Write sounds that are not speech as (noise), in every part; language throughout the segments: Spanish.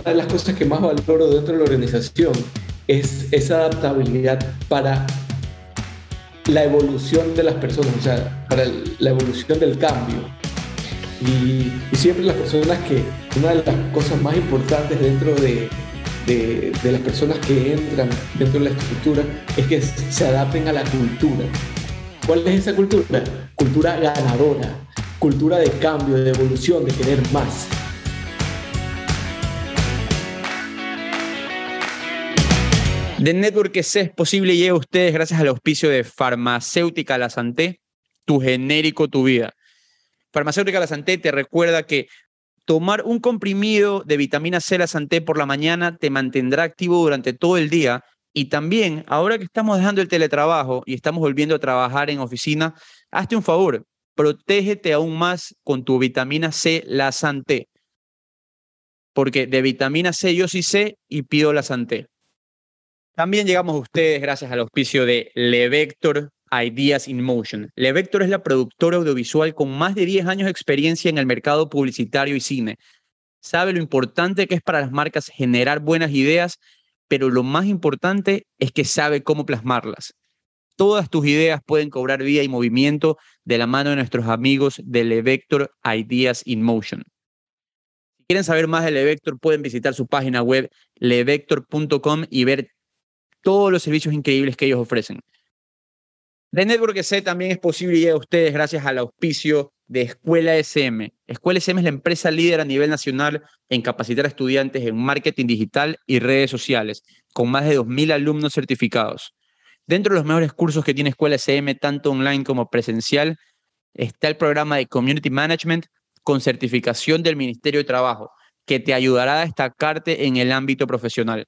una de las cosas que más valoro dentro de la organización es esa adaptabilidad para la evolución de las personas, o sea, para la evolución del cambio. Y, siempre las personas que, una de las cosas más importantes dentro de, de, las personas que entran dentro de la estructura es que se adapten a la cultura. ¿Cuál es esa cultura? Cultura ganadora, cultura de cambio, de evolución, de querer más. The Network es posible llega a ustedes gracias al auspicio de Farmacéutica La Santé, tu genérico, tu vida. Farmacéutica La Santé te recuerda que tomar un comprimido de vitamina C La Santé por la mañana te mantendrá activo durante todo el día y también, ahora que estamos dejando el teletrabajo y estamos volviendo a trabajar en oficina, hazte un favor, protégete aún más con tu vitamina C La Santé. Porque de vitamina C yo sí sé y pido La Santé. También llegamos a ustedes gracias al auspicio de Levector Ideas in Motion. Levector es la productora audiovisual con más de 10 años de experiencia en el mercado publicitario y cine. Sabe lo importante que es para las marcas generar buenas ideas, pero lo más importante es que sabe cómo plasmarlas. Todas tus ideas pueden cobrar vida y movimiento de la mano de nuestros amigos de Levector Ideas in Motion. Si quieren saber más de Levector, pueden visitar su página web levector.com y ver todos los servicios increíbles que ellos ofrecen. The Network C también es posible y a ustedes gracias al auspicio de Escuela SM. Escuela SM es la empresa líder a nivel nacional en capacitar a estudiantes en marketing digital y redes sociales, con más de 2.000 alumnos certificados. Dentro de los mejores cursos que tiene Escuela SM, tanto online como presencial, está el programa de Community Management con certificación del Ministerio de Trabajo, que te ayudará a destacarte en el ámbito profesional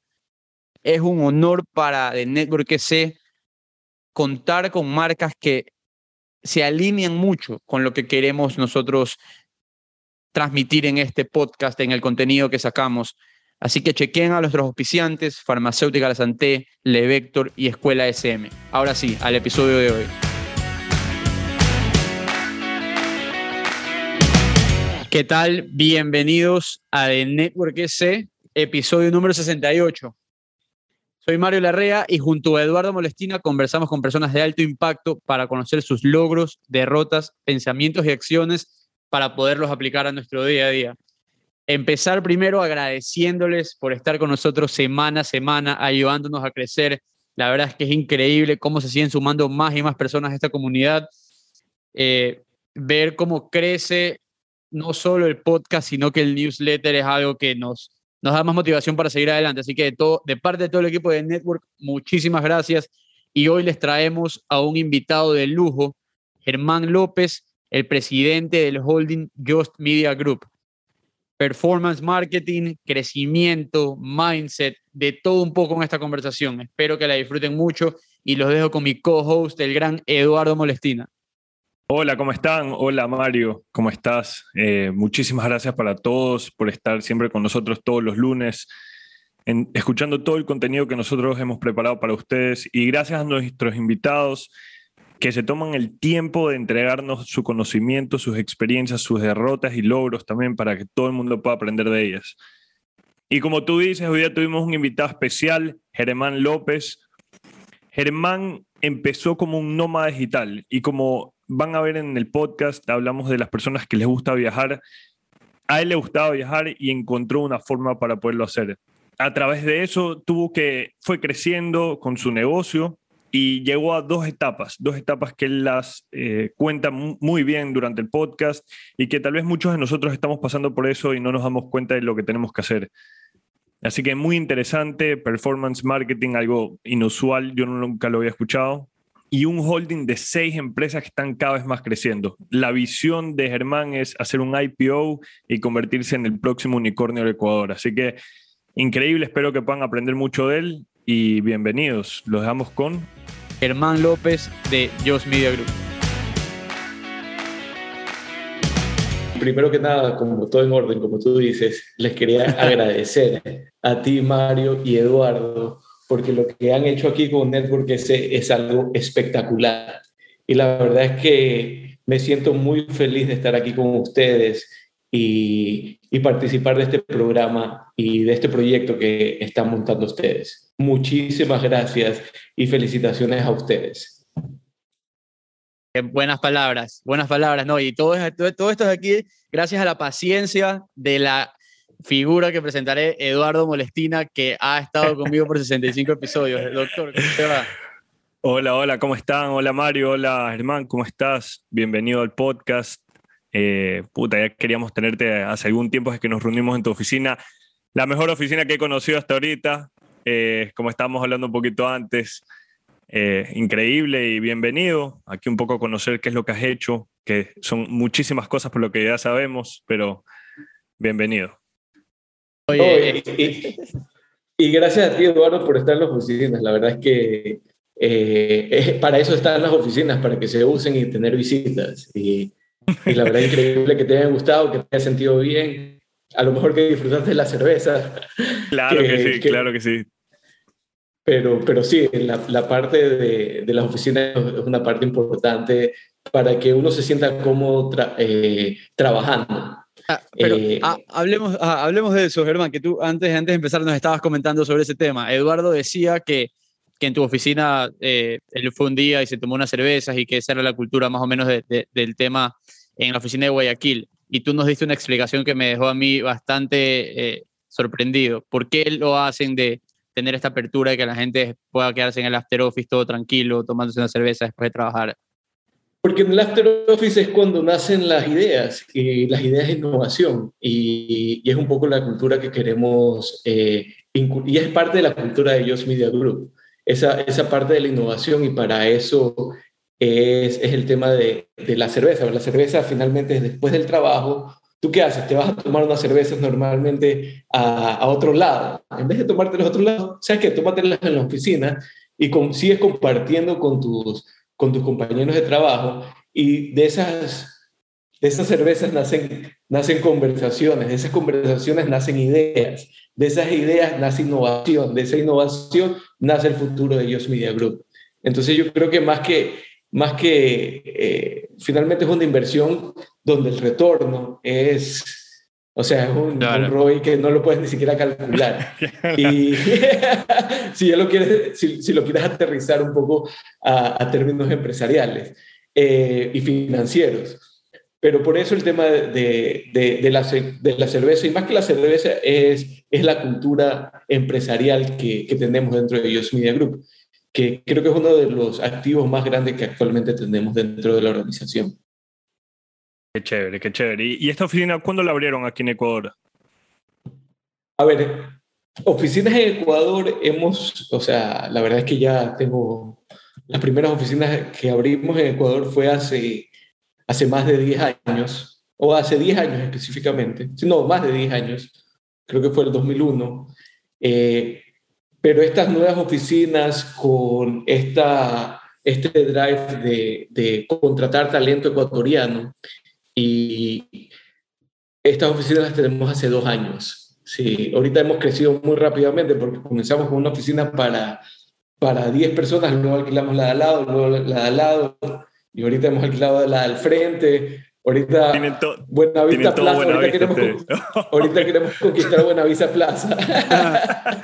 es un honor para The Network C contar con marcas que se alinean mucho con lo que queremos nosotros transmitir en este podcast, en el contenido que sacamos. Así que chequen a nuestros auspiciantes, Farmacéutica La Santé, Levector y Escuela SM. Ahora sí, al episodio de hoy. ¿Qué tal? Bienvenidos a The Network C, episodio número 68. Soy Mario Larrea y junto a Eduardo Molestina conversamos con personas de alto impacto para conocer sus logros, derrotas, pensamientos y acciones para poderlos aplicar a nuestro día a día. Empezar primero agradeciéndoles por estar con nosotros semana a semana, ayudándonos a crecer. La verdad es que es increíble cómo se siguen sumando más y más personas a esta comunidad. Eh, ver cómo crece no solo el podcast, sino que el newsletter es algo que nos, nos da más motivación para seguir adelante. Así que de, todo, de parte de todo el equipo de Network, muchísimas gracias. Y hoy les traemos a un invitado de lujo, Germán López, el presidente del holding Just Media Group. Performance marketing, crecimiento, mindset, de todo un poco en esta conversación. Espero que la disfruten mucho y los dejo con mi co-host, el gran Eduardo Molestina. Hola, ¿cómo están? Hola Mario, ¿cómo estás? Eh, muchísimas gracias para todos por estar siempre con nosotros todos los lunes, escuchando todo el contenido que nosotros hemos preparado para ustedes y gracias a nuestros invitados que se toman el tiempo de entregarnos su conocimiento, sus experiencias, sus derrotas y logros también para que todo el mundo pueda aprender de ellas. Y como tú dices, hoy día tuvimos un invitado especial, Germán López. Germán empezó como un nómada digital y como van a ver en el podcast, hablamos de las personas que les gusta viajar. A él le gustaba viajar y encontró una forma para poderlo hacer. A través de eso tuvo que, fue creciendo con su negocio y llegó a dos etapas, dos etapas que él las eh, cuenta muy bien durante el podcast y que tal vez muchos de nosotros estamos pasando por eso y no nos damos cuenta de lo que tenemos que hacer. Así que muy interesante, performance marketing, algo inusual, yo nunca lo había escuchado, y un holding de seis empresas que están cada vez más creciendo. La visión de Germán es hacer un IPO y convertirse en el próximo unicornio del Ecuador. Así que increíble, espero que puedan aprender mucho de él y bienvenidos. Los dejamos con Germán López de Just Media Group. Primero que nada, como todo en orden, como tú dices, les quería (laughs) agradecer a ti, Mario y Eduardo, porque lo que han hecho aquí con Network es, es algo espectacular. Y la verdad es que me siento muy feliz de estar aquí con ustedes y, y participar de este programa y de este proyecto que están montando ustedes. Muchísimas gracias y felicitaciones a ustedes. Buenas palabras, buenas palabras, ¿no? Y todo, todo, todo esto es aquí gracias a la paciencia de la figura que presentaré, Eduardo Molestina, que ha estado conmigo por 65 (laughs) episodios. Doctor, ¿cómo te va? Hola, hola, ¿cómo están? Hola Mario, hola Germán, ¿cómo estás? Bienvenido al podcast. Eh, puta, ya queríamos tenerte hace algún tiempo, es que nos reunimos en tu oficina, la mejor oficina que he conocido hasta ahorita, eh, como estábamos hablando un poquito antes. Eh, increíble y bienvenido. Aquí un poco a conocer qué es lo que has hecho, que son muchísimas cosas por lo que ya sabemos, pero bienvenido. Oye, y, gracias a ti, Eduardo, por estar en las oficinas. La verdad es que eh, para eso están las oficinas, para que se usen y tener visitas. Y, la verdad es increíble que te haya gustado, que te haya sentido bien. A lo mejor que disfrutaste de la cerveza. Claro que, sí, claro que sí. Pero, pero sí, la, la parte de, de, las oficinas es una parte importante para que uno se sienta cómodo eh, trabajando. Ah, pero eh, ah, hablemos, ah, hablemos de eso, Germán, que tú antes, antes de empezar nos estabas comentando sobre ese tema. Eduardo decía que que en tu oficina eh, él fue un día y se tomó unas cervezas y que esa era la cultura más o menos del tema en la oficina de Guayaquil. Y tú nos diste una explicación que me dejó a mí bastante eh, sorprendido. ¿Por qué lo hacen de tener esta apertura y que la gente pueda quedarse en el after office todo tranquilo, tomándose una cerveza después de trabajar? Porque en el after office es cuando nacen las ideas, y las ideas de innovación, y, es un poco la cultura que queremos, eh, y es parte de la cultura de Just Media Group esa, esa parte de la innovación y para eso es, es el tema de, de, la cerveza. La cerveza finalmente es después del trabajo. ¿Tú qué haces? Te vas a tomar unas cervezas normalmente a, a otro lado. En vez de tomártelas a otro lado, ¿sabes qué? Tómatelas en la oficina y con, sigues compartiendo con tus, con tus compañeros de trabajo y de esas de esas cervezas nacen, nacen conversaciones, de esas conversaciones nacen ideas, de esas ideas nace innovación, de esa innovación nace el futuro de Dios Media Group. Entonces yo creo que más que, más que eh, finalmente es una inversión donde el retorno es, o sea, es un, ROI que no lo puedes ni siquiera calcular. (laughs) y (laughs) si, lo quieres, si, lo quieres aterrizar un poco a, términos empresariales eh, y financieros. Pero por eso el tema de, de, la, de, la, cerveza, y más que la cerveza, es, es la cultura empresarial que, que tenemos dentro de Dios Media Group, que creo que es uno de los activos más grandes que actualmente tenemos dentro de la organización. Qué chévere, qué chévere. ¿Y, esta oficina cuándo la abrieron aquí en Ecuador? A ver, oficinas en Ecuador hemos, o sea, la verdad es que ya tengo, las primeras oficinas que abrimos en Ecuador fue hace hace más de 10 años, o hace 10 años específicamente, no, más de 10 años, creo que fue el 2001, eh, pero estas nuevas oficinas con esta, este drive de, de contratar talento ecuatoriano y estas oficinas las tenemos hace dos años. Sí, ahorita hemos crecido muy rápidamente porque comenzamos con una oficina para, para 10 personas, luego alquilamos la de al lado, luego la de al lado, y ahorita hemos alquilado la del frente, ahorita Buenavista Plaza, ahorita, queremos, (laughs) ahorita queremos conquistar Buenavista Plaza. (laughs)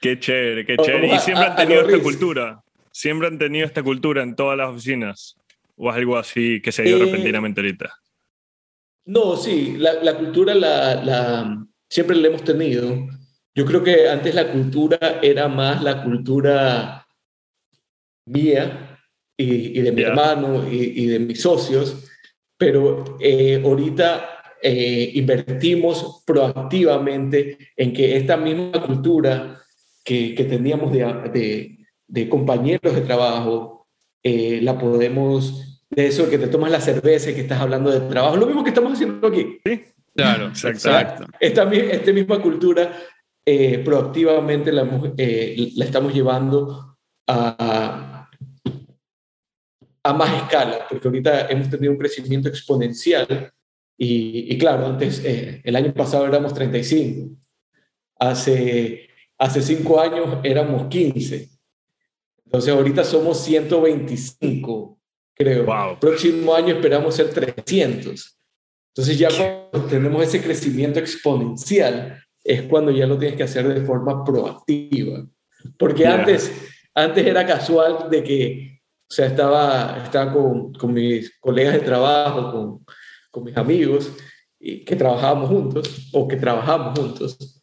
qué chévere, qué chévere. y siempre han tenido esta cultura, siempre han tenido esta cultura en todas las oficinas, o es algo así que se dio eh, repentinamente ahorita. No, sí, la, la cultura la, la, siempre la hemos tenido. Yo creo que antes la cultura era más la cultura mía, y, de mi hermano y, de mis socios, pero eh, ahorita eh, invertimos proactivamente en que esta misma cultura que, que teníamos de, de, compañeros de trabajo, eh, la podemos, de eso que te tomas la cerveza y que estás hablando de trabajo, lo mismo que estamos haciendo aquí. Sí, claro, (laughs) exacto. Esta, esta misma cultura proactivamente la, la, estamos llevando a, a más escala, porque ahorita hemos tenido un crecimiento exponencial y, claro, antes, eh, el año pasado éramos 35, hace, hace cinco años éramos 15, entonces ahorita somos 125, creo. Próximo año esperamos ser 300. Entonces ya cuando tenemos ese crecimiento exponencial, es cuando ya lo tienes que hacer de forma proactiva. Porque antes, antes era casual de que, o sea, estaba, estaba con, con mis colegas de trabajo, con, con mis amigos, y que trabajábamos juntos, o que trabajamos juntos,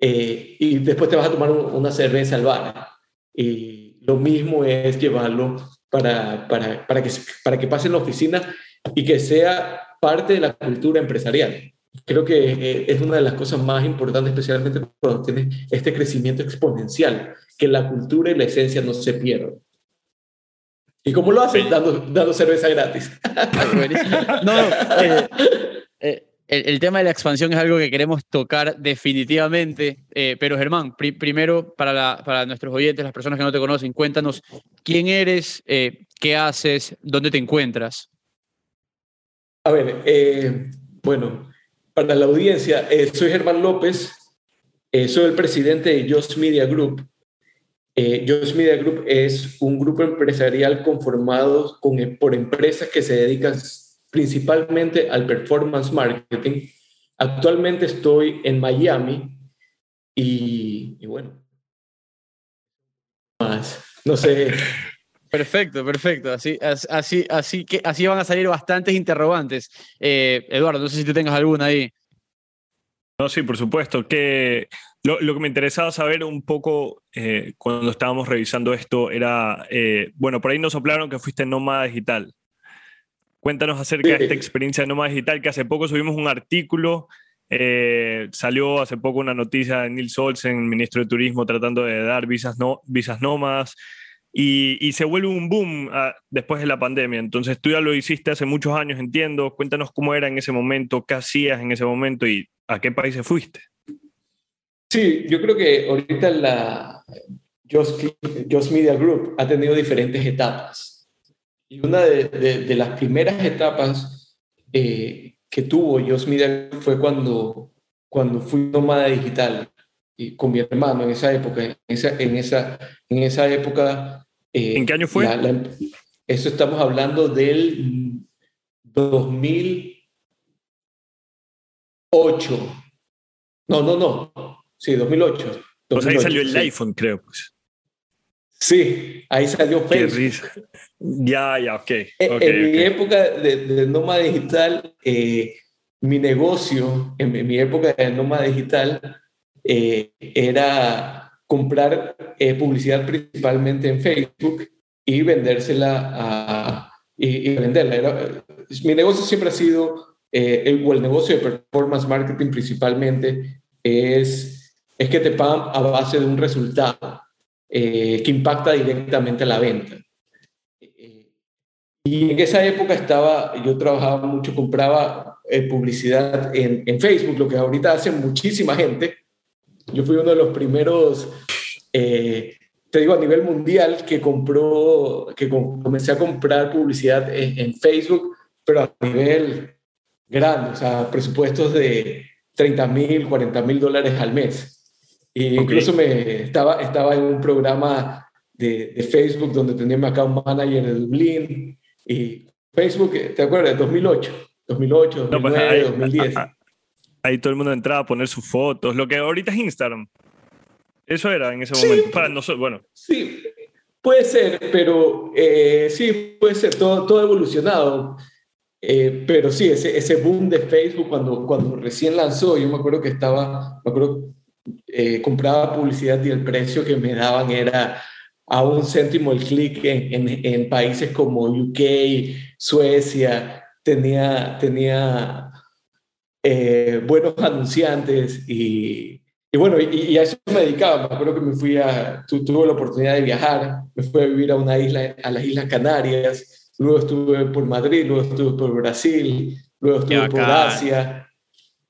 eh, y después te vas a tomar una cerveza al bar. Y lo mismo es llevarlo para, para, para, que, para que pase en la oficina y que sea parte de la cultura empresarial. Creo que eh, es una de las cosas más importantes, especialmente cuando tienes este crecimiento exponencial, que la cultura y la esencia no se pierdan. ¿Y cómo lo hacen? Dando, dando cerveza gratis. (laughs) no, eh, eh, el, tema de la expansión es algo que queremos tocar definitivamente, pero Germán, primero para, nuestros oyentes, las personas que no te conocen, cuéntanos quién eres, qué haces, dónde te encuentras. A ver, eh, bueno, para la audiencia, eh, soy Germán López, eh, soy el presidente de Just Media Group. Just Media Group es un grupo empresarial conformado con, por empresas que se dedican principalmente al performance marketing. Actualmente estoy en Miami y, y bueno, más, no sé. (laughs) Perfecto, perfecto. Así, así, así, que, así van a salir bastantes interrogantes. Eh, Eduardo, no sé si tú tengas alguna ahí. No, sí, por supuesto. Que lo, que me interesaba saber un poco eh, cuando estábamos revisando esto era, eh, bueno, por ahí nos soplaron que fuiste nómada digital. Cuéntanos acerca de esta experiencia de nómada digital, que hace poco subimos un artículo, salió hace poco una noticia de Nils Olsen, ministro de Turismo, tratando de dar visas, no, visas nómadas y, se vuelve un boom ah, después de la pandemia. Entonces tú ya lo hiciste hace muchos años, entiendo. Cuéntanos cómo era en ese momento, qué hacías en ese momento y a qué países fuiste. Sí, yo creo que ahorita la Just, Media Group ha tenido diferentes etapas. Y una de, las primeras etapas eh, que tuvo Just Media fue cuando, cuando fui nómada digital y con mi hermano en esa época. En esa, en esa, en esa época ¿En qué año fue? eso estamos hablando del 2008. No, no, no. Sí, 2008. Pues ahí salió el iPhone, creo. Pues. Sí, ahí salió Facebook. Ya, ya, ok. E, en, mi época de, de nómada digital, eh, mi negocio, en mi, época de nómada digital, eh, era comprar eh, publicidad principalmente en Facebook y vendérsela a, y, venderla. mi negocio siempre ha sido, eh, el, o el negocio de performance marketing principalmente, es, es que te pagan a base de un resultado eh, que impacta directamente la venta. Y en esa época estaba, yo trabajaba mucho, compraba publicidad en, en Facebook, lo que ahorita hace muchísima gente, yo fui uno de los primeros, eh, te digo, a nivel mundial que compró, que comencé a comprar publicidad en, Facebook, pero a nivel grande, o sea, presupuestos de 30 mil, 40 mil dólares al mes. Y incluso me estaba, estaba en un programa de, de, Facebook donde tenía mi account manager de Dublín y Facebook, ¿te acuerdas? 2008, 2008, 2009, 2010 ahí todo el mundo entraba a poner sus fotos, lo que ahorita es Instagram. Eso era en ese momento. Para nosotros, bueno. Sí, puede ser, pero eh, sí, puede ser, todo, todo evolucionado. Eh, pero sí, ese, ese boom de Facebook cuando, cuando recién lanzó, yo me acuerdo que estaba, me acuerdo, eh, compraba publicidad y el precio que me daban era a un céntimo el clic en, en, en, países como UK, Suecia, tenía, tenía eh, buenos anunciantes y, y bueno, y, a eso me dedicaba. Me acuerdo que me fui a, tuve la oportunidad de viajar, me fui a vivir a una isla, a las Islas Canarias, luego estuve por Madrid, luego estuve por Brasil, luego estuve por Asia.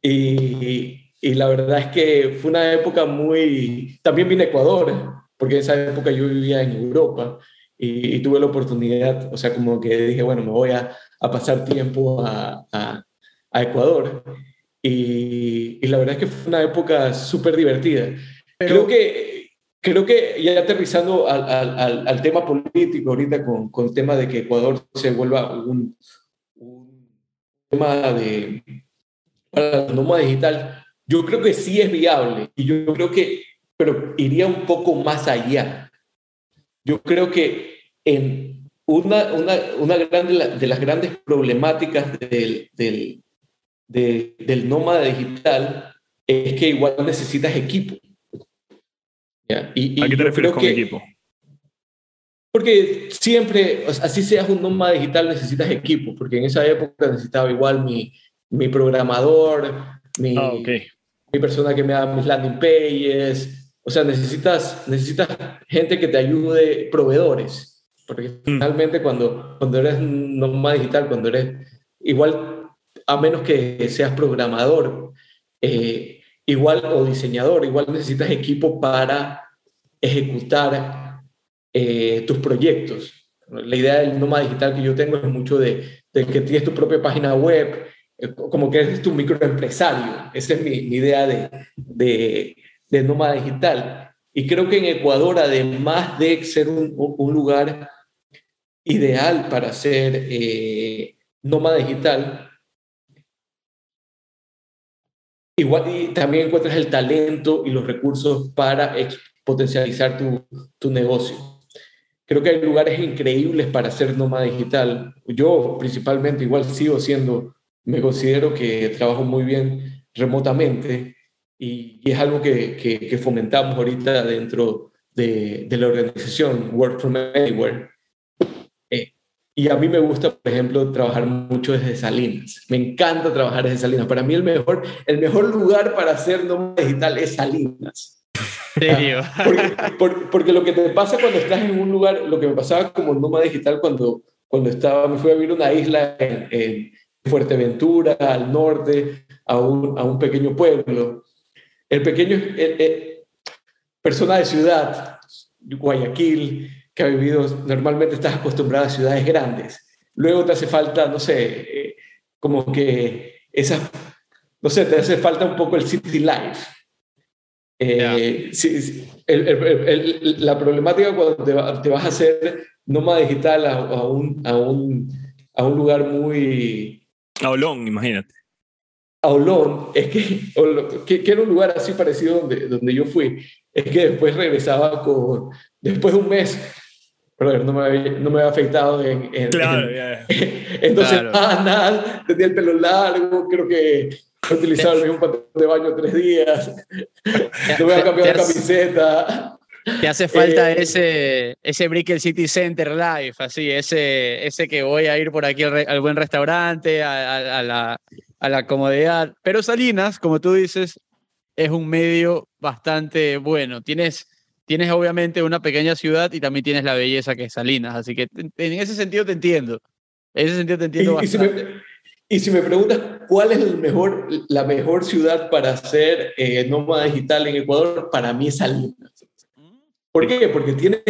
Y, y, la verdad es que fue una época muy... También vine a Ecuador, porque en esa época yo vivía en Europa y, tuve la oportunidad, o sea, como que dije, bueno, me voy a, a pasar tiempo a, a, a Ecuador. Y, y, la verdad es que fue una época súper divertida. Creo que, creo que ya aterrizando al, al, al, tema político ahorita con, con el tema de que Ecuador se vuelva un, un tema de para la nómada digital, yo creo que sí es viable y yo creo que, pero iría un poco más allá. Yo creo que en una, una, una gran de, las grandes problemáticas del, del, del nómada digital es que igual necesitas equipo. Y, ¿A qué te refieres con equipo? Porque siempre, así seas un nómada digital, necesitas equipo, porque en esa época necesitaba igual mi, mi programador, mi, ah, mi persona que me haga mis landing pages, o sea, necesitas, necesitas gente que te ayude, proveedores. Porque mm. finalmente cuando, cuando eres nómada digital, cuando eres igual, a menos que seas programador, eh, igual o diseñador, igual necesitas equipo para ejecutar eh, tus proyectos. La idea del nómada digital que yo tengo es mucho de, de, que tienes tu propia página web, como que eres tu microempresario. Esa es mi, idea de, de, nómada digital. Y creo que en Ecuador, además de ser un, lugar ideal para ser eh, nómada digital. Igual también encuentras el talento y los recursos para potencializar tu, tu negocio. Creo que hay lugares increíbles para ser nómada digital. Yo principalmente igual sigo siendo, me considero que trabajo muy bien remotamente y, es algo que, que, fomentamos ahorita dentro de, de la organización Work from Anywhere y a mí me gusta, por ejemplo, trabajar mucho desde Salinas. Me encanta trabajar desde Salinas. Para mí el mejor, el mejor lugar para hacer nómada digital es Salinas. ¿Serio? (laughs) Porque, porque, lo que te pasa cuando estás en un lugar, lo que me pasaba como nómada digital cuando, cuando estaba, me fui a vivir una isla en, Fuerteventura, al norte, a un, a un, pequeño pueblo. El pequeño, persona de ciudad, Guayaquil, que ha vivido, normalmente estás acostumbrado a ciudades grandes. Luego te hace falta, no sé, eh, como que esa, no sé, te hace falta un poco el city life. Eh, la problemática cuando te, vas a hacer nómada digital a, un, a, un, a un lugar muy... A Olón, imagínate. A Olón, es (laughs) que, que, era un lugar así parecido donde, donde yo fui, es que después regresaba con, después de un mes, pero no me, había, no me había afeitado en, en, claro, (laughs) entonces nada, tenía el pelo largo, creo que he utilizado el mismo patrón de baño tres días, (laughs) no me había cambiado la camiseta. Te hace falta eh, ese, ese Brickell City Center Life, así, ese, ese que voy a ir por aquí al, buen restaurante, a, a, la, a la comodidad. Pero Salinas, como tú dices, es un medio bastante bueno. Tienes tienes obviamente una pequeña ciudad y también tienes la belleza que es Salinas, así que en ese sentido te entiendo. En ese sentido te entiendo y, Y si, me, preguntas cuál es el mejor, la mejor ciudad para hacer eh, nómada digital en Ecuador, para mí es Salinas. ¿Por qué? Porque tienes,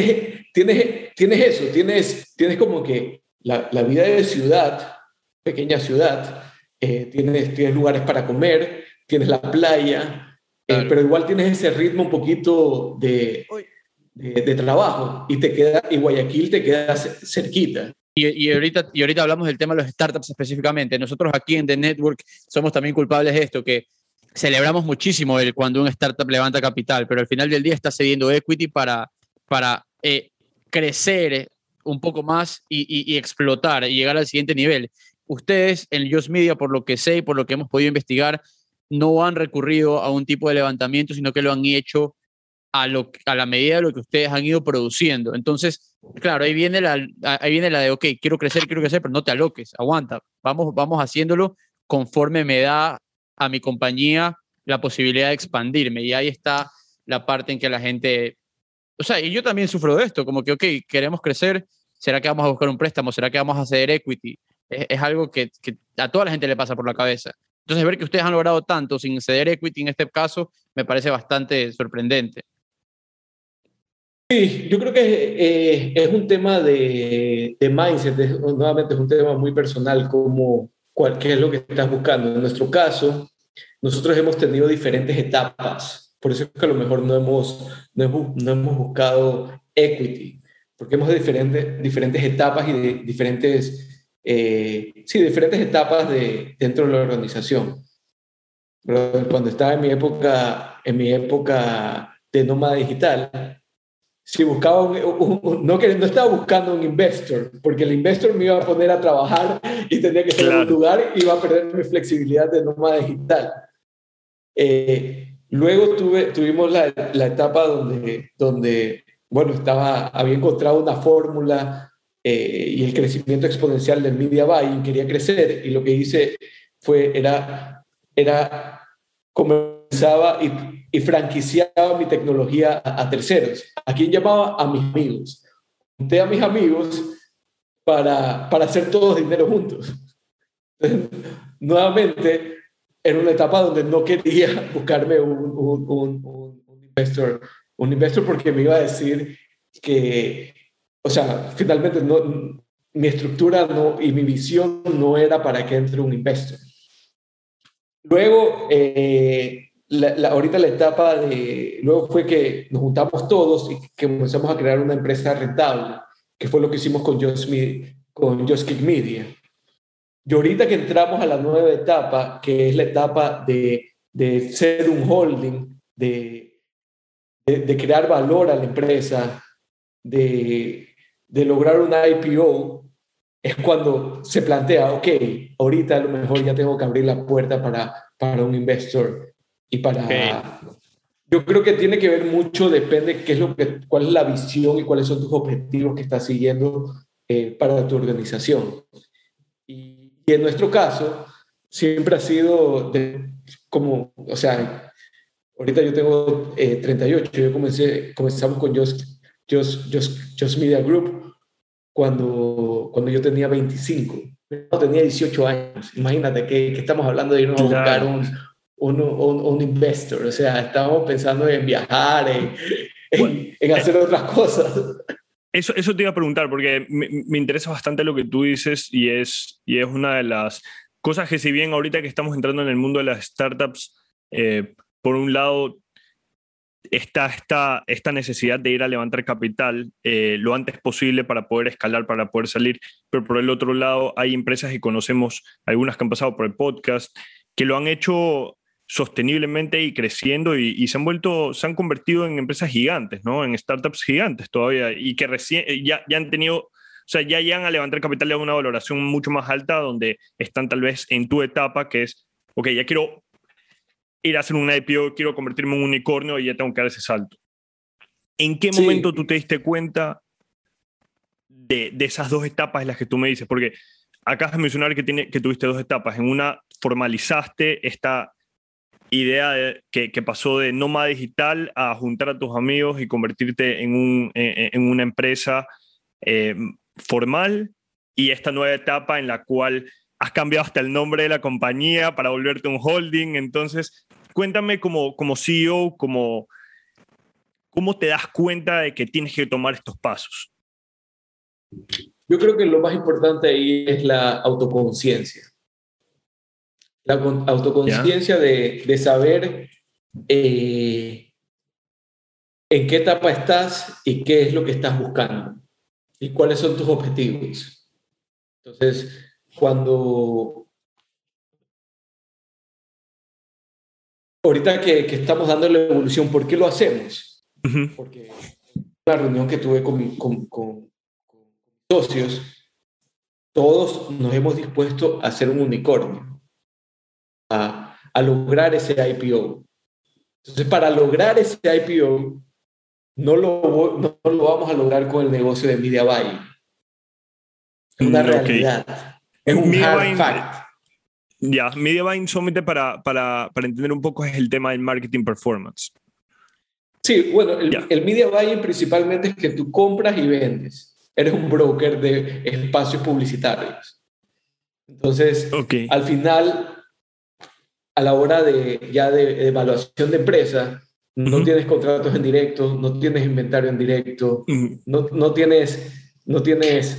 tienes, tienes eso, tienes, tienes como que la, la vida de ciudad, pequeña ciudad, eh, tienes, tienes lugares para comer, tienes la playa, eh, pero igual tienes ese ritmo un poquito de, de, trabajo y te queda, y Guayaquil te queda cerquita. Y, y, ahorita, y ahorita hablamos del tema de los startups específicamente. Nosotros aquí en The Network somos también culpables de esto, que celebramos muchísimo el cuando un startup levanta capital, pero al final del día está cediendo equity para, para eh, crecer un poco más y, y, explotar y llegar al siguiente nivel. Ustedes en Just Media, por lo que sé y por lo que hemos podido investigar, no han recurrido a un tipo de levantamiento, sino que lo han hecho a, lo, a la medida de lo que ustedes han ido produciendo. Entonces, claro, ahí viene la, ahí viene la de, ok, quiero crecer, quiero crecer, pero no te aloques, aguanta, vamos, vamos haciéndolo conforme me da a mi compañía la posibilidad de expandirme. Y ahí está la parte en que la gente, o sea, y yo también sufro de esto, como que, ok, queremos crecer, ¿será que vamos a buscar un préstamo? ¿Será que vamos a ceder equity? Es, algo que, que, a toda la gente le pasa por la cabeza. Entonces, ver que ustedes han logrado tanto sin ceder equity en este caso me parece bastante sorprendente. Sí, yo creo que eh, es un tema de, de mindset, nuevamente es un tema muy personal, como cuál, qué es lo que estás buscando. En nuestro caso, nosotros hemos tenido diferentes etapas, por eso es que a lo mejor no hemos, no hemos, no hemos buscado equity, porque hemos de diferentes, diferentes etapas y de diferentes eh, sí, diferentes etapas de, dentro de la organización. Cuando estaba en mi época, en mi época de nómada digital, si buscaba un, no, que, no estaba buscando un investor, porque el investor me iba a poner a trabajar (laughs) y tenía que estar en un lugar y iba a perder mi flexibilidad de nómada digital. Eh, luego tuve, tuvimos la, la, etapa donde, donde, bueno, estaba, había encontrado una fórmula eh, y el crecimiento exponencial del media buying, quería crecer y lo que hice fue, era, era comenzaba y, y franquiciaba mi tecnología a, terceros. ¿A quién llamaba? A mis amigos. Junté a mis amigos para, para hacer todos dinero juntos. nuevamente, era una etapa donde no quería (laughs) buscarme un, un, un, un, investor, un investor porque me iba a decir que o sea, finalmente no, mi estructura no, y mi visión no era para que entre un investor. Luego, eh, la, ahorita la etapa de, luego fue que nos juntamos todos y que comenzamos a crear una empresa rentable, que fue lo que hicimos con Just, con Just Kick Media. Y ahorita que entramos a la nueva etapa, que es la etapa de, de ser un holding, de, de, de crear valor a la empresa, de de lograr una IPO es cuando se plantea, ok, ahorita a lo mejor ya tengo que abrir la puerta para, para un investor y para... Yo creo que tiene que ver mucho, depende qué es lo que, cuál es la visión y cuáles son tus objetivos que estás siguiendo eh, para tu organización. Y, en nuestro caso, siempre ha sido de, como, o sea, ahorita yo tengo 38, eh, yo comencé, comenzamos con Just Just, Just, Just Media Group cuando, cuando yo tenía 25. No, tenía 18 años. Imagínate que, que estamos hablando de irnos a buscar un, un, un, investor. O sea, estábamos pensando en viajar, en, en, hacer otras cosas. Eso, eso te iba a preguntar, porque me, me, interesa bastante lo que tú dices y es, y es una de las cosas que si bien ahorita que estamos entrando en el mundo de las startups, eh, por un lado está esta, esta necesidad de ir a levantar capital eh, lo antes posible para poder escalar, para poder salir, pero por el otro lado hay empresas y conocemos algunas que han pasado por el podcast, que lo han hecho sosteniblemente y creciendo y, se han vuelto, se han convertido en empresas gigantes, ¿no? En startups gigantes todavía y que recién eh, ya, ya han tenido, o sea, ya llegan a levantar capital a una valoración mucho más alta donde están tal vez en tu etapa que es, ok, ya quiero ir a hacer un IPO, quiero convertirme en un unicornio y ya tengo que dar ese salto. ¿En qué momento tú te diste cuenta de, de, esas dos etapas en las que tú me dices? Porque acabas de mencionar que, tiene, que tuviste dos etapas. En una formalizaste esta idea de, que, que, pasó de nómada digital a juntar a tus amigos y convertirte en, un, en, una empresa eh, formal y esta nueva etapa en la cual has cambiado hasta el nombre de la compañía para volverte un holding. Entonces, cuéntame como, como CEO, como, ¿cómo te das cuenta de que tienes que tomar estos pasos? Yo creo que lo más importante ahí es la autoconciencia. La autoconciencia de, de, saber eh, en qué etapa estás y qué es lo que estás buscando y cuáles son tus objetivos. Entonces, cuando ahorita que, que, estamos dando la evolución, ¿por qué lo hacemos? Porque la reunión que tuve con, con, con, socios, todos nos hemos dispuesto a hacer un unicornio, a, a, lograr ese IPO. Entonces, para lograr ese IPO, no lo, no, lo vamos a lograr con el negocio de Media Buy. Es una mm, realidad. Es un hard fact. Ya, Media Buying solamente para, para, para, entender un poco es el tema del marketing performance. Sí, bueno, el, el, media buying principalmente es que tú compras y vendes. Eres un broker de espacios publicitarios. Entonces, okay. al final, a la hora de ya de, evaluación de empresa, no uh -huh. tienes contratos en directo, no tienes inventario en directo, uh -huh. no, no, tienes, no tienes...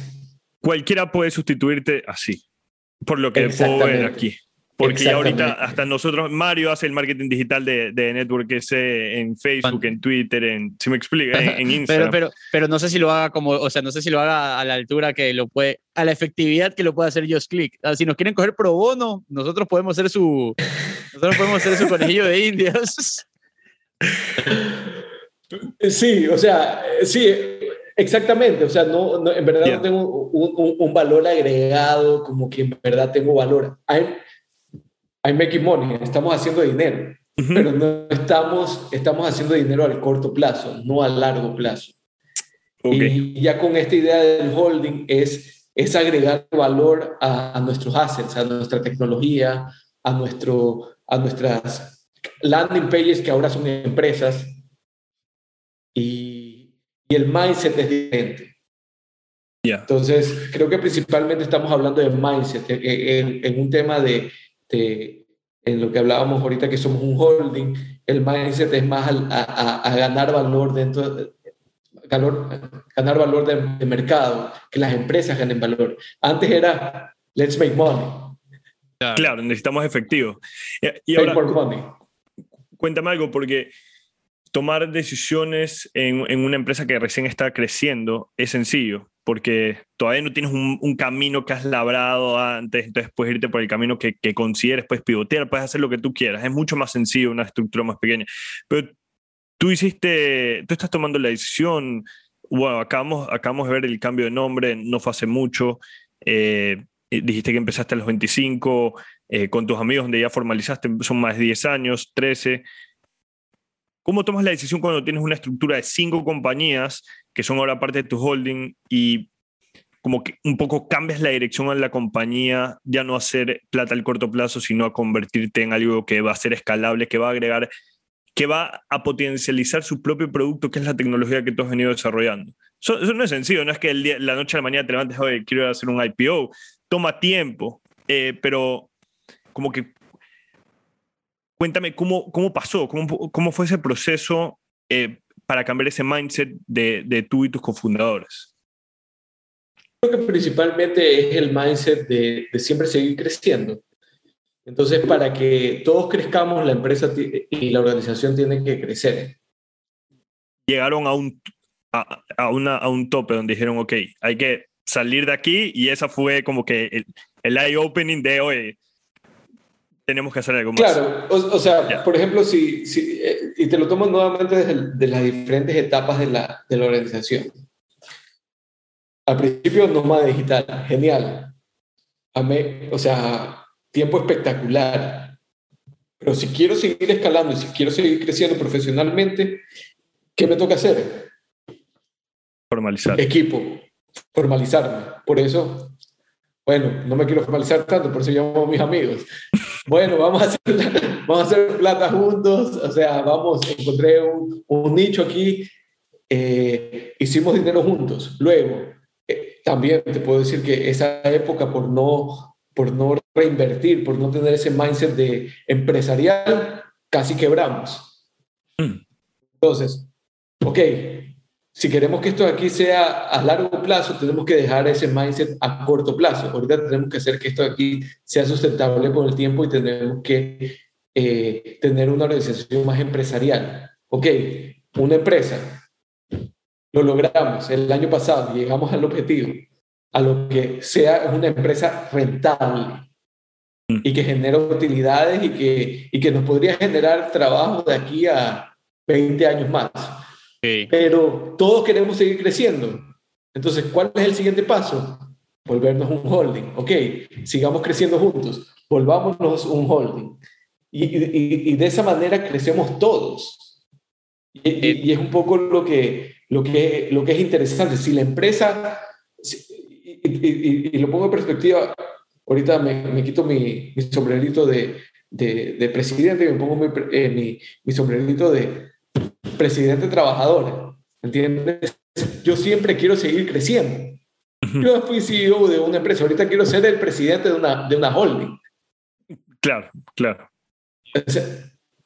Cualquiera puede sustituirte así por lo que puedo ver aquí. Porque ya ahorita hasta nosotros, Mario hace el marketing digital de, de Network ese en Facebook, en Twitter, en, si me explica, en, (laughs) Instagram. Pero, pero, pero no sé si lo haga como, o sea, no sé si lo haga a la altura que lo puede, a la efectividad que lo puede hacer Just Click. Si nos quieren coger pro bono, nosotros podemos ser su, nosotros podemos ser su conejillo de indias. (laughs) Sí, o sea, sí, exactamente. O sea, no, en verdad no tengo un, un, valor agregado, como que en verdad tengo valor. I'm, I'm making money, estamos haciendo dinero, pero no estamos, estamos haciendo dinero al corto plazo, no a largo plazo. Y ya con esta idea del holding es, es agregar valor a, a nuestros assets, a nuestra tecnología, a, nuestro, a nuestras landing pages que ahora son empresas y, y el mindset es diferente. Entonces, creo que principalmente estamos hablando de mindset, en, en un tema de, de, en lo que hablábamos ahorita, que somos un holding, el mindset es más a, a, ganar valor dentro de, ganar valor de, mercado, que las empresas ganen valor. Antes era, let's make money. Claro, necesitamos efectivo. Y, ahora, cuéntame algo, porque tomar decisiones en, en, una empresa que recién está creciendo es sencillo, porque todavía no tienes un, un, camino que has labrado antes, entonces puedes irte por el camino que, que, consideres, puedes pivotear, puedes hacer lo que tú quieras. Es mucho más sencillo una estructura más pequeña. Pero tú hiciste, tú estás tomando la decisión, bueno, acabamos, acabamos de ver el cambio de nombre, no fue hace mucho, eh, dijiste que empezaste a los 25, eh, con tus amigos donde ya formalizaste, son más de 10 años, 13. ¿Cómo tomas la decisión cuando tienes una estructura de cinco compañías que son ahora parte de tu holding y como que un poco cambias la dirección a la compañía, ya no hacer plata al corto plazo, sino a convertirte en algo que va a ser escalable, que va a agregar que va a potencializar su propio producto, que es la tecnología que tú has venido desarrollando. Eso, no es sencillo, no es que el día, la noche a la mañana te levantes, oye, quiero hacer un IPO, toma tiempo, eh, pero como que cuéntame cómo, cómo pasó, cómo, cómo fue ese proceso eh, para cambiar ese mindset de, de tú y tus cofundadores. Creo que principalmente es el mindset de, de siempre seguir creciendo. Entonces, para que todos crezcamos, la empresa y la organización tienen que crecer. Llegaron a un, a, una, a un tope donde dijeron, ok, hay que salir de aquí y esa fue como que el, el eye-opening de, hoy tenemos que hacer algo más. Claro, o, sea, por ejemplo, si, si eh, y te lo tomo nuevamente desde de las diferentes etapas de la, de la organización. Al principio, nómada digital, genial. A mí, o sea, tiempo espectacular. Pero si quiero seguir escalando y si quiero seguir creciendo profesionalmente, ¿qué me toca hacer? Formalizar. Equipo, formalizarme. Por eso, bueno, no me quiero formalizar tanto, por eso llamo a mis amigos. Bueno, vamos a hacer, vamos a hacer plata juntos, o sea, vamos, encontré un, un nicho aquí, eh, hicimos dinero juntos. Luego, eh, también te puedo decir que esa época por no por no reinvertir, por no tener ese mindset de empresarial, casi quebramos. Hmm. Entonces, ok, si queremos que esto aquí sea a largo plazo, tenemos que dejar ese mindset a corto plazo. Ahorita tenemos que hacer que esto aquí sea sustentable con el tiempo y tenemos que eh, tener una organización más empresarial. Ok, una empresa, lo logramos el año pasado, llegamos al objetivo a lo que sea una empresa rentable mm. y que genere utilidades y que, y que nos podría generar trabajo de aquí a 20 años más. Pero todos queremos seguir creciendo. Entonces, ¿cuál es el siguiente paso? Volvernos un holding. Ok, sigamos creciendo juntos, volvámonos un holding. Y, y, y de esa manera crecemos todos. Y, y, es un poco lo que, lo, que, lo que es interesante. Si la empresa y, lo pongo en perspectiva, ahorita me, quito mi, sombrerito de, de, presidente y me pongo mi, eh, mi, sombrerito de presidente trabajador. ¿Entiendes? Yo siempre quiero seguir creciendo. Yo fui CEO de una empresa, ahorita quiero ser el presidente de una, de una holding. Claro, claro.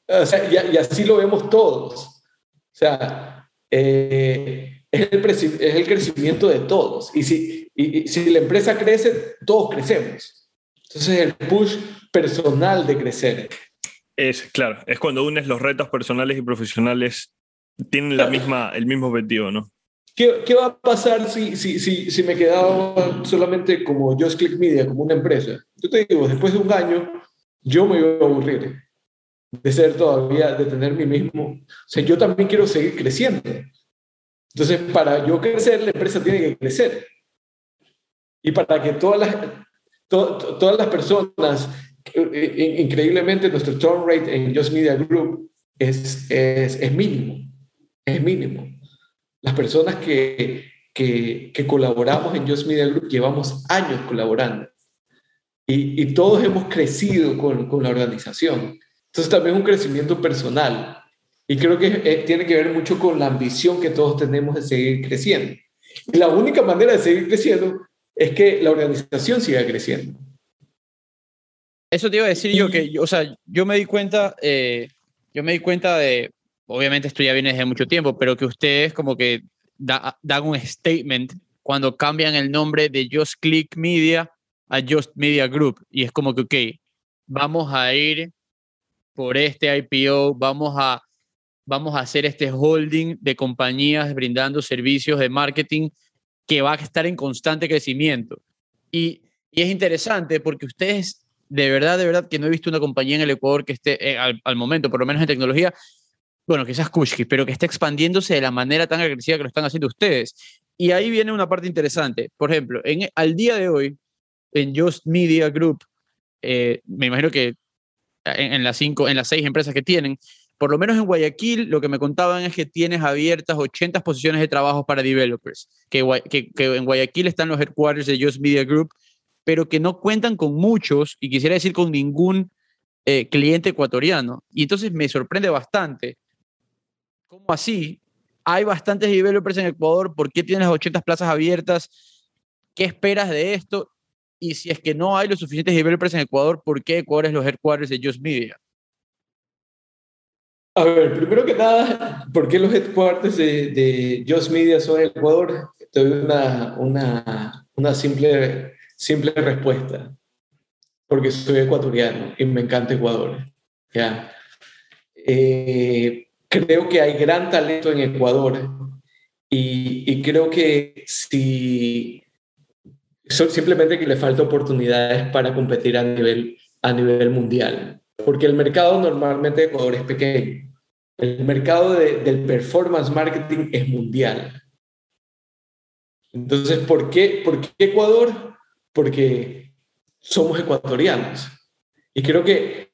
O sea, y, así lo vemos todos. O sea, eh, es, el es el crecimiento de todos. Y si, y, si la empresa crece, todos crecemos. Entonces el push personal de crecer. Es, claro, es cuando unes los retos personales y profesionales, tienen la misma, el mismo objetivo, ¿no? ¿Qué, ¿Qué, va a pasar si, si, si, si me quedaba solamente como Just Click Media, como una empresa? Yo te digo, después de un año, yo me iba a aburrir de ser todavía, de tener mi mismo. O sea, yo también quiero seguir creciendo. Entonces, para yo crecer, la empresa tiene que crecer. Y para que todas las, todas las personas, increíblemente nuestro turn rate en Just Media Group es, es, es mínimo, es mínimo. Las personas que, que, que, colaboramos en Just Media Group llevamos años colaborando y, y todos hemos crecido con, con, la organización. Entonces también es un crecimiento personal y creo que eh, tiene que ver mucho con la ambición que todos tenemos de seguir creciendo. Y la única manera de seguir creciendo es que la organización siga creciendo. Eso te iba a decir yo que, o sea, yo me di cuenta, eh, yo me di cuenta de, obviamente esto ya viene desde mucho tiempo, pero que ustedes como que da, dan un statement cuando cambian el nombre de Just Click Media a Just Media Group. Y es como que, ok, vamos a ir por este IPO, vamos a, vamos a hacer este holding de compañías brindando servicios de marketing que va a estar en constante crecimiento. Y, y es interesante porque ustedes, de verdad, de verdad, que no he visto una compañía en el Ecuador que esté, eh, al, momento, por lo menos en tecnología, bueno, quizás Kushki, pero que esté expandiéndose de la manera tan agresiva que lo están haciendo ustedes. Y ahí viene una parte interesante. Por ejemplo, en, al día de hoy, en Just Media Group, eh, me imagino que en, en, las cinco, en las seis empresas que tienen, por lo menos en Guayaquil, lo que me contaban es que tienes abiertas 80 posiciones de trabajo para developers, que, que, que, en Guayaquil están los headquarters de Just Media Group, pero que no cuentan con muchos, y quisiera decir con ningún eh, cliente ecuatoriano. Y entonces me sorprende bastante cómo así hay bastantes developers en Ecuador, ¿por qué tienes las 80 plazas abiertas? ¿Qué esperas de esto? Y si es que no hay los suficientes developers en Ecuador, ¿por qué Ecuador es los headquarters de Just Media? A ver, primero que nada, ¿por qué los headquarters de, de Just Media son Ecuador? Te doy una, una, una simple, simple respuesta. Porque soy ecuatoriano y me encanta Ecuador. ¿ya? Eh, creo que hay gran talento en Ecuador y, y creo que si simplemente que le falta oportunidades para competir a nivel, a nivel mundial porque el mercado normalmente de Ecuador es pequeño. El mercado de, del performance marketing es mundial. Entonces, ¿por qué, ¿por qué Ecuador? Porque somos ecuatorianos. Y creo que,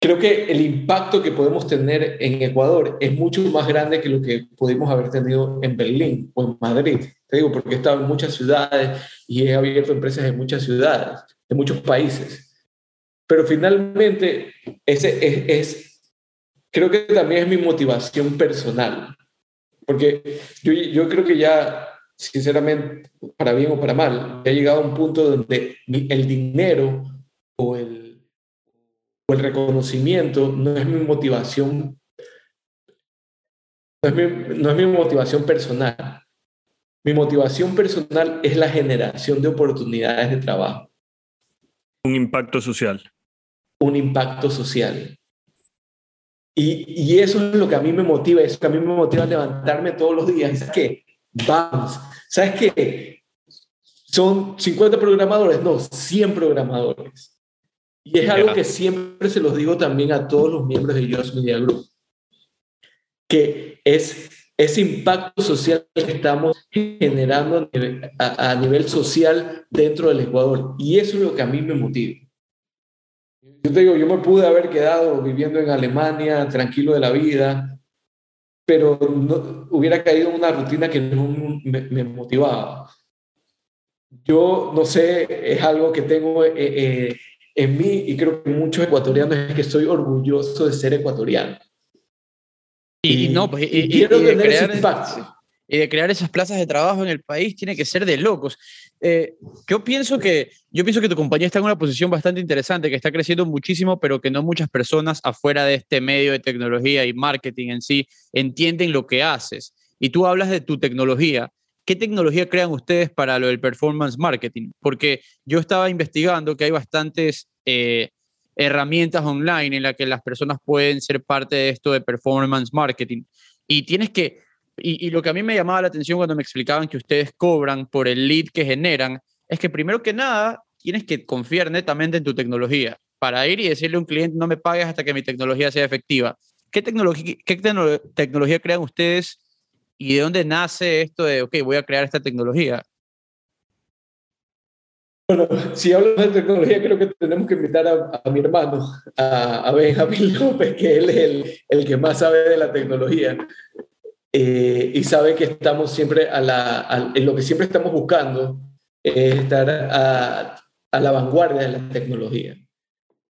creo que el impacto que podemos tener en Ecuador es mucho más grande que lo que pudimos haber tenido en Berlín o en Madrid. Te digo, porque he estado en muchas ciudades y he abierto empresas en muchas ciudades, en muchos países. Pero finalmente, ese es, es, creo que también es mi motivación personal. Porque yo, yo creo que ya, sinceramente, para bien o para mal, he llegado a un punto donde el dinero o el, o el reconocimiento no es mi motivación, no es mi, no es mi motivación personal. Mi motivación personal es la generación de oportunidades de trabajo. Un impacto social un impacto social. Y, y, eso es lo que a mí me motiva, eso que a mí me motiva a levantarme todos los días. ¿Sabes qué? Vamos. ¿Sabes qué? Son 50 programadores, no, 100 programadores. Y es algo que siempre se los digo también a todos los miembros de Just Media Group, que es ese impacto social que estamos generando a, a nivel social dentro del Ecuador. Y eso es lo que a mí me motiva. Yo te digo, yo me pude haber quedado viviendo en Alemania, tranquilo de la vida, pero no, hubiera caído en una rutina que no me, me, motivaba. Yo, no sé, es algo que tengo eh, eh, en mí y creo que muchos ecuatorianos es que estoy orgulloso de ser ecuatoriano. Y, y no, pues, y, y quiero tener ese impacto y de crear esas plazas de trabajo en el país tiene que ser de locos. Eh, yo, pienso que, yo pienso que tu compañía está en una posición bastante interesante, que está creciendo muchísimo, pero que no muchas personas afuera de este medio de tecnología y marketing en sí entienden lo que haces. Y tú hablas de tu tecnología, ¿qué tecnología crean ustedes para lo del performance marketing? Porque yo estaba investigando que hay bastantes eh, herramientas online en las que las personas pueden ser parte de esto de performance marketing. Y tienes que, y, lo que a mí me llamaba la atención cuando me explicaban que ustedes cobran por el lead que generan, es que primero que nada tienes que confiar netamente en tu tecnología para ir y decirle a un cliente no me pagues hasta que mi tecnología sea efectiva. ¿Qué tecnología, qué tecnología crean ustedes y de dónde nace esto de, ok, voy a crear esta tecnología? Bueno, si hablamos de tecnología, creo que tenemos que invitar a, mi hermano, a, a, Benjamín (laughs) López, que él es el, el, que más sabe de la tecnología eh, y sabe que estamos siempre a la, en lo que siempre estamos buscando es estar a, a la vanguardia de la tecnología,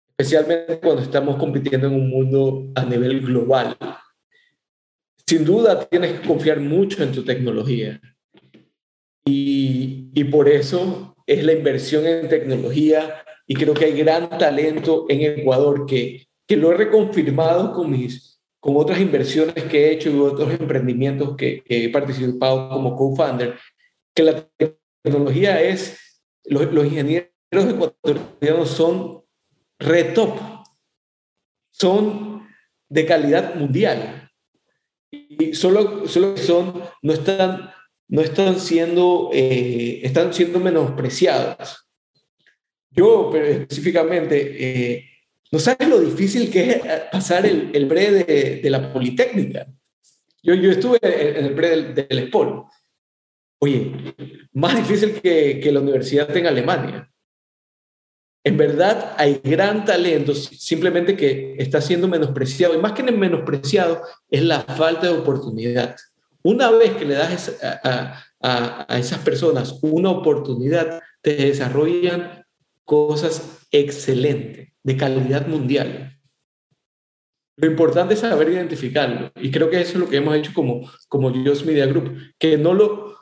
especialmente cuando estamos compitiendo en un mundo a nivel global. Sin duda tienes que confiar mucho en tu tecnología. Y, y por eso es la inversión en tecnología y creo que hay gran talento en Ecuador que, que lo he reconfirmado con, mis, con otras inversiones que he hecho y otros emprendimientos que, he participado como co-founder, que la tecnología es, los, ingenieros ecuatorianos son red top, son de calidad mundial y solo, solo son, no están no están siendo, eh, están siendo menospreciadas. Yo, pero específicamente, eh, no sabes lo difícil que es pasar el, el pre de, la Politécnica. Yo, yo estuve en el pre del, del Oye, más difícil que, que la universidad en Alemania. En verdad hay gran talento, simplemente que está siendo menospreciado. Y más que menospreciado, es la falta de oportunidad. Una vez que le das a, esas personas una oportunidad, te desarrollan cosas excelentes, de calidad mundial. Lo importante es saber identificarlo. Y creo que eso es lo que hemos hecho como, como Dios Media Group, que no lo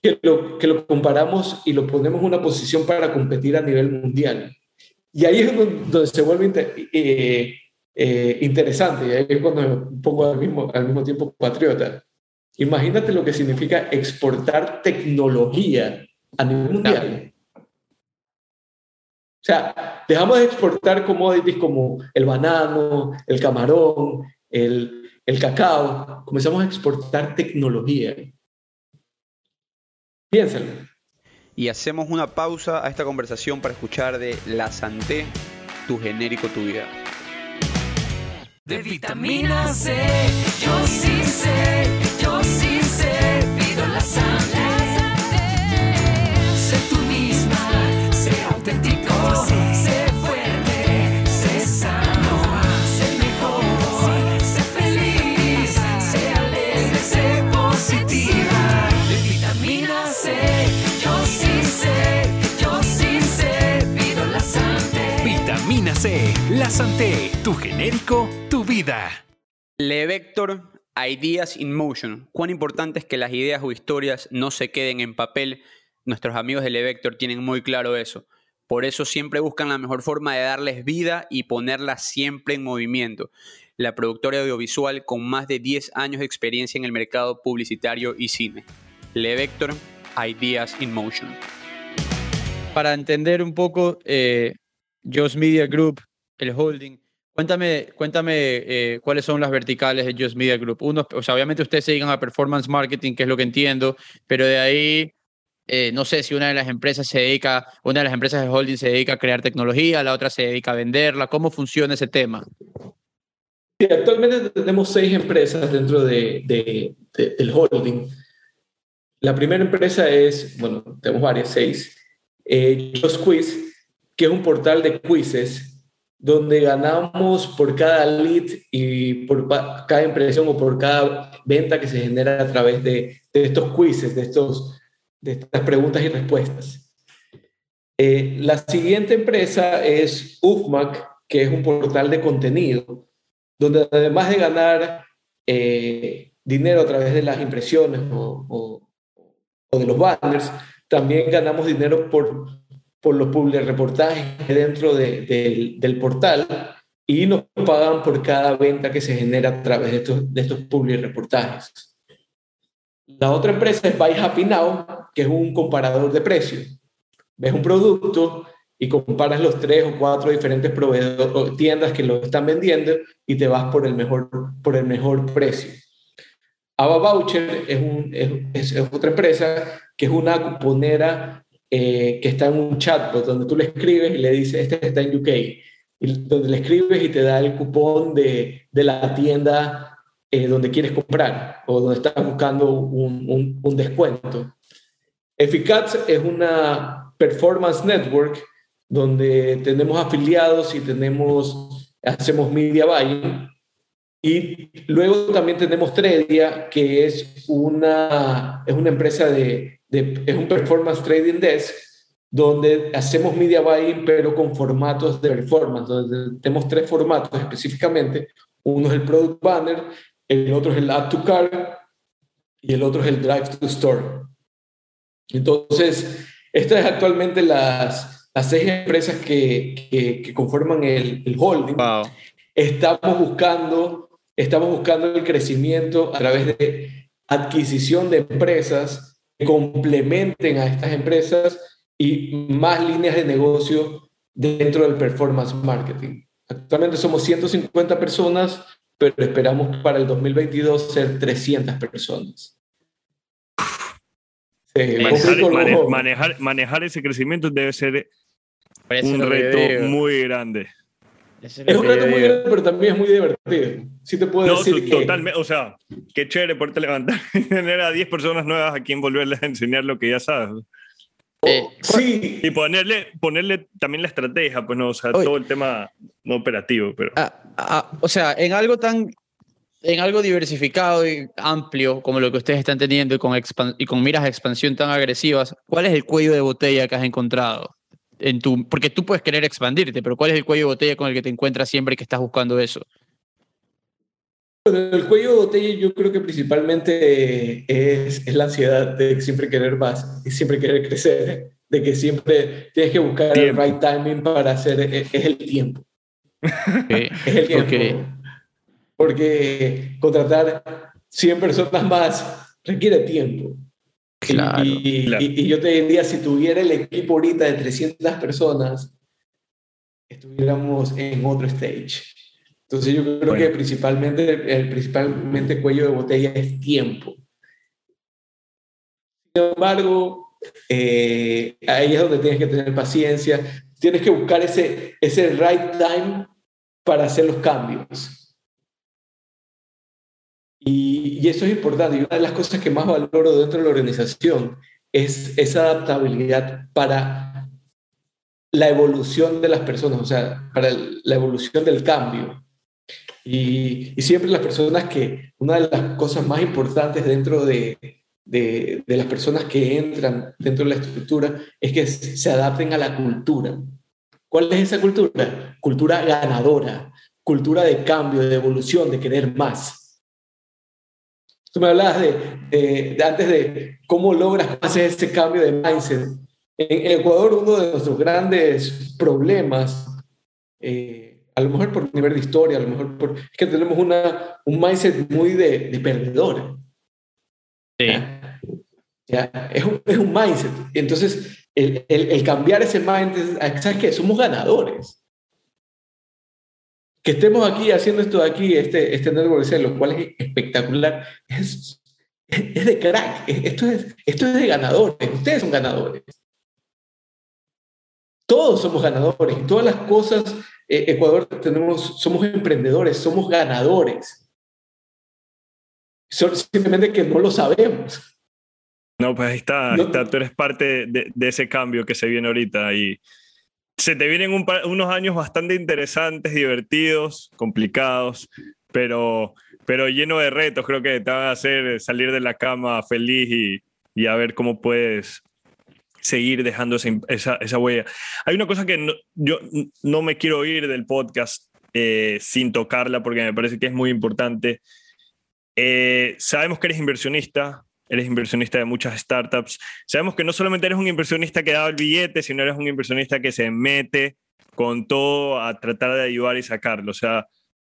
que, lo, que lo comparamos y lo ponemos en una posición para competir a nivel mundial. Y ahí es donde se vuelve eh, eh, interesante, y ahí es cuando me pongo al mismo, al mismo tiempo patriota. Imagínate lo que significa exportar tecnología a nivel mundial. O sea, dejamos de exportar commodities como el banano, el camarón, el, el cacao, comenzamos a exportar tecnología. Piénsalo. Y hacemos una pausa a esta conversación para escuchar de La Santé, tu genérico, tu vida. De vitamina C, yo sí sé, yo sí sé, pido la sangre. C, la Santé, tu genérico vida. Vector Ideas in Motion. Cuán importante es que las ideas o historias no se queden en papel. Nuestros amigos de Vector tienen muy claro eso. Por eso siempre buscan la mejor forma de darles vida y ponerlas siempre en movimiento. La productora audiovisual con más de 10 años de experiencia en el mercado publicitario y cine. Vector Ideas in Motion. Para entender un poco, eh, Joss Media Group, el holding, Cuéntame, cuéntame eh, cuáles son las verticales de Just Media Group. Obviamente ustedes se dedican a performance marketing, que es lo que entiendo, pero de ahí eh, no sé si una de las empresas se dedica, una de las empresas de holding se dedica a crear tecnología, la otra se dedica a venderla. ¿Cómo funciona ese tema? Sí, actualmente tenemos seis empresas dentro de, del holding. La primera empresa es, bueno, tenemos varias, seis. Eh, Just Quiz, que es un portal de quizzes donde ganamos por cada lead y por cada impresión o por cada venta que se genera a través de, estos quizzes, de, estos, de estas preguntas y respuestas. Eh, la siguiente empresa es UFMAC, que es un portal de contenido, donde además de ganar eh, dinero a través de las impresiones o, o de los banners, también ganamos dinero por por los public reportajes dentro del portal y nos pagan por cada venta que se genera a través de estos, de estos public reportajes. La otra empresa es Buy Happy Now, que es un comparador de precios. Ves un producto y comparas los tres o cuatro diferentes proveedores tiendas que lo están vendiendo y te vas por el mejor, por el mejor precio. Ava Voucher es, un- es- es otra empresa que es una cuponera eh, que está en un chatbot donde tú le escribes y le dices, este está en UK, y donde le escribes y te da el cupón de, de la tienda eh, donde quieres comprar o donde estás buscando un, un- descuento. Efficaz es una performance network donde tenemos afiliados y tenemos, hacemos media buying. Y luego también tenemos Tredia, que es una, es una empresa de, de- es un performance trading desk, donde hacemos media buying, pero con formatos de performance. Donde tenemos tres formatos específicamente. Uno es el product banner, el otro es el add to cart y el otro es el drive to store. Entonces, estas es actualmente las, las seis empresas que, que, que conforman el, el holding. Wow. Estamos buscando, estamos buscando el crecimiento a través de adquisición de empresas complementen a estas empresas y más líneas de negocio dentro del performance marketing. Actualmente somos 150 personas, pero esperamos para el 2022 ser 300 personas. Sí, Manejar, poco mane- loco. manejar, manejar ese crecimiento debe ser un reto muy grande. Es lo un reto muy grande, pero también es muy divertido. Sí te puedo No, decir que... totalmente, o sea, qué chévere poderte levantar (laughs) y tener a 10 personas nuevas a quien volverles a enseñar lo que ya sabes. Eh, Sí, Y ponerle, ponerle también la estrategia, pues no, o sea, Oye. todo el tema no operativo, pero Ah, ah, o sea, en algo tan, en algo diversificado y amplio como lo que ustedes están teniendo y con, y con miras de expansión tan agresivas, ¿cuál es el cuello de botella que has encontrado? En tu, porque tú puedes querer expandirte, pero ¿cuál es el cuello de botella con el que te encuentras siempre que estás buscando eso? Bueno, el cuello de botella yo creo que principalmente es, es la ansiedad de siempre querer más y siempre querer crecer, de que siempre tienes que buscar Tiempo. el right timing para hacer, es, es el tiempo, Ok, (laughs) es el tiempo. ok. Porque contratar 100 personas más requiere tiempo. Y- Claro, y, claro. y- y yo te diría, si tuviera el equipo ahorita de 300 personas, estuviéramos en otro stage. Entonces yo creo Bueno. que principalmente el principalmente cuello de botella es tiempo. Sin embargo, eh, ahí es donde tienes que tener paciencia, tienes que buscar ese, ese right time para hacer los cambios. Y, eso es importante. Y una de las cosas que más valoro dentro de la organización es esa adaptabilidad para la evolución de las personas, o sea, para la evolución del cambio. Y, siempre las personas que, una de las cosas más importantes dentro de, de, las personas que entran dentro de la estructura es que se adapten a la cultura. ¿Cuál es esa cultura? Cultura ganadora, cultura de cambio, de evolución, de querer más. Tú me hablabas de, de- de antes de cómo logras hacer ese cambio de mindset. En Ecuador, uno de nuestros grandes problemas, eh, a lo mejor por nivel de historia, a lo mejor por, es que tenemos una, un mindset muy de, de perdedor. sí. Ya, es, un, es un mindset. Entonces, el, el, el cambiar ese mindset, ¿sabes qué? Somos ganadores. Que estemos aquí haciendo esto de aquí, este, este network, lo cual es espectacular, es, es de crack. Esto es, esto es de ganadores. Ustedes son ganadores. Todos somos ganadores. Todas las cosas, eh, Ecuador, tenemos, somos emprendedores, somos ganadores. Simplemente que no lo sabemos. no, pues ahí está, ahí está, tú eres parte de, de ese cambio que se viene ahorita y se te vienen unos años bastante interesantes, divertidos, complicados, pero, pero lleno de retos, creo que te van a hacer salir de la cama feliz y, y a ver cómo puedes seguir dejando esa, esa, esa huella. Hay una cosa que no- yo no me quiero ir del podcast eh, sin tocarla porque me parece que es muy importante. Eh, sabemos que eres inversionista, eres inversionista de muchas startups. Sabemos que no solamente eres un inversionista que da el billete, sino eres un inversionista que se mete con todo a tratar de ayudar y sacarlo. O sea,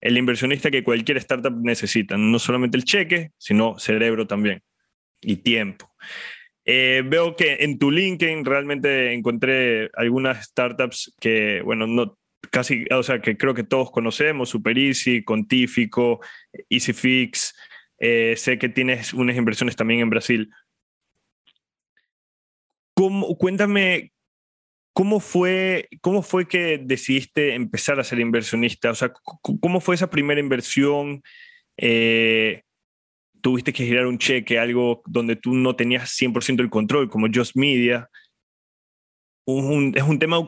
el inversionista que cualquier startup necesita, no solamente el cheque, sino cerebro también. y tiempo. Eh, veo que en tu LinkedIn realmente encontré algunas startups que, bueno, no casi, o sea, que creo que todos conocemos, Super Easy, Contífico, EasyFix. Eh, sé que tienes unas inversiones también en Brasil. ¿Cómo, cuéntame, ¿cómo fue, ¿cómo fue que decidiste empezar a ser inversionista? O sea, ¿cómo fue esa primera inversión? Eh, tuviste que girar un cheque, algo donde tú no tenías 100% el control, como Just Media. Un- es un tema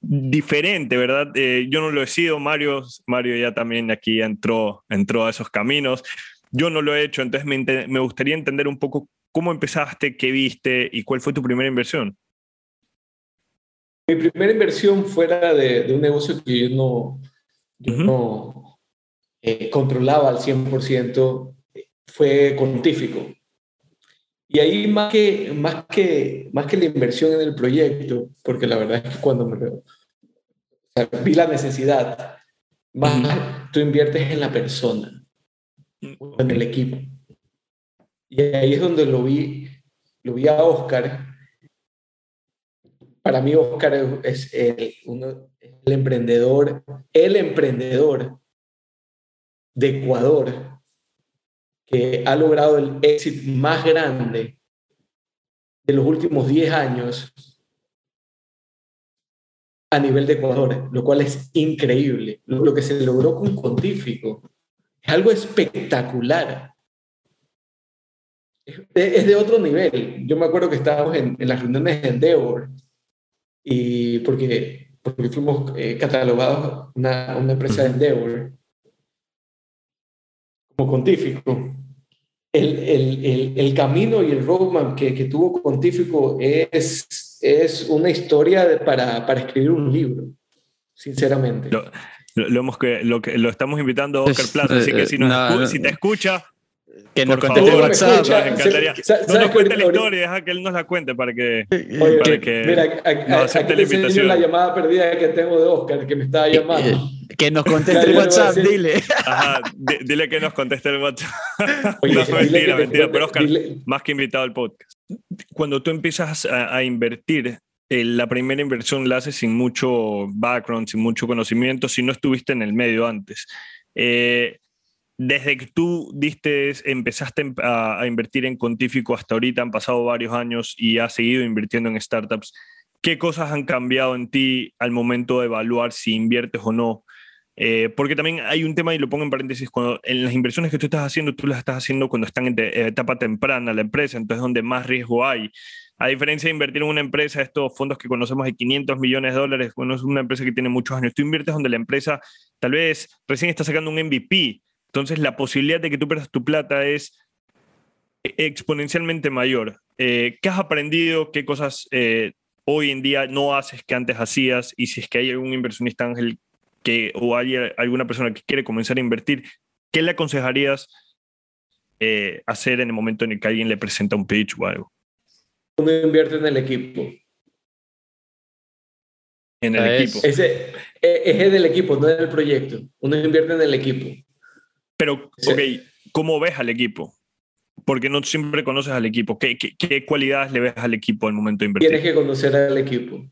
diferente, ¿verdad? Eh, yo no lo he sido, Mario, Mario ya también aquí entró, entró a esos caminos. Yo no lo he hecho, entonces me, gustaría entender un poco cómo empezaste, qué viste y cuál fue tu primera inversión. Mi primera inversión fuera de, de un negocio que yo no, yo Ujú. no eh, controlaba al 100% fue Contífico. Y ahí más que, más, que, más que la inversión en el proyecto, porque la verdad es que cuando me, o sea, vi la necesidad, más tú inviertes en la persona, en el equipo. Y ahí es donde lo vi, lo vi a Oscar. Para mí Oscar es el, emprendedor, el emprendedor de Ecuador que ha logrado el éxito más grande de los últimos 10 años a nivel de Ecuador, lo cual es increíble. Lo, lo que se logró con Contífico es algo espectacular. Es de, es de otro nivel. Yo me acuerdo que estábamos en, en las reuniones de Endeavor y porque, porque fuimos eh, catalogados una, una empresa de Endeavor como Contífico. El, el, el, el camino y el roadmap que, que tuvo Contífico es, es una historia de- para, para escribir un libro, sinceramente. Lo, lo, lo hemos que, lo, que, lo estamos invitando a Oscar Plaza, así que si, nos no, escu- no. si te escucha, Que nos Por conteste el WhatsApp. escucha. nos encantaría. No ¿sabes nos cuente la historia, deja que él nos la cuente para que... Oye, para que mira, a- a- nos acepte la invitación. la llamada perdida que tengo de Oscar, que me estaba llamando. Que nos conteste el WhatsApp, decir- dile. Ajá, di- dile que nos conteste el WhatsApp. (laughs) Oye, no, mentira, mentira, cuente- pero Oscar, dile- más que invitado al podcast. Cuando tú empiezas a, a invertir, eh, la primera inversión la haces sin mucho background, sin mucho conocimiento, si no estuviste en el medio antes. Eh, desde que tú diste, empezaste em- a, a invertir en Contífico hasta ahorita, han pasado varios años y has seguido invirtiendo en startups. ¿Qué cosas han cambiado en ti al momento de evaluar si inviertes o no? Eh, porque también hay un tema, y lo pongo en paréntesis, cuando en las inversiones que tú estás haciendo, tú las estás haciendo cuando están en etapa temprana la empresa, entonces es donde más riesgo hay. A diferencia de invertir en una empresa, estos fondos que conocemos de 500 millones de dólares, bueno, es una empresa que tiene muchos años. Tú inviertes donde la empresa tal vez recién está sacando un MVP, entonces la posibilidad de que tú pierdas tu plata es e- exponencialmente mayor. Eh, ¿Qué has aprendido? ¿Qué cosas eh, hoy en día no haces que antes hacías? Y si es que hay algún inversionista ángel que, o hay alguna persona que quiere comenzar a invertir, ¿qué le aconsejarías eh, hacer en el momento en el que alguien le presenta un pitch o algo? Uno invierte en el equipo. En el Es- equipo. Ese es en el equipo, no en el proyecto. Uno invierte en el equipo. Pero, Sí. ok, ¿cómo ves al equipo? Porque no siempre conoces al equipo. ¿Qué, qué, qué cualidades le ves al equipo al momento de invertir? Tienes que conocer al equipo.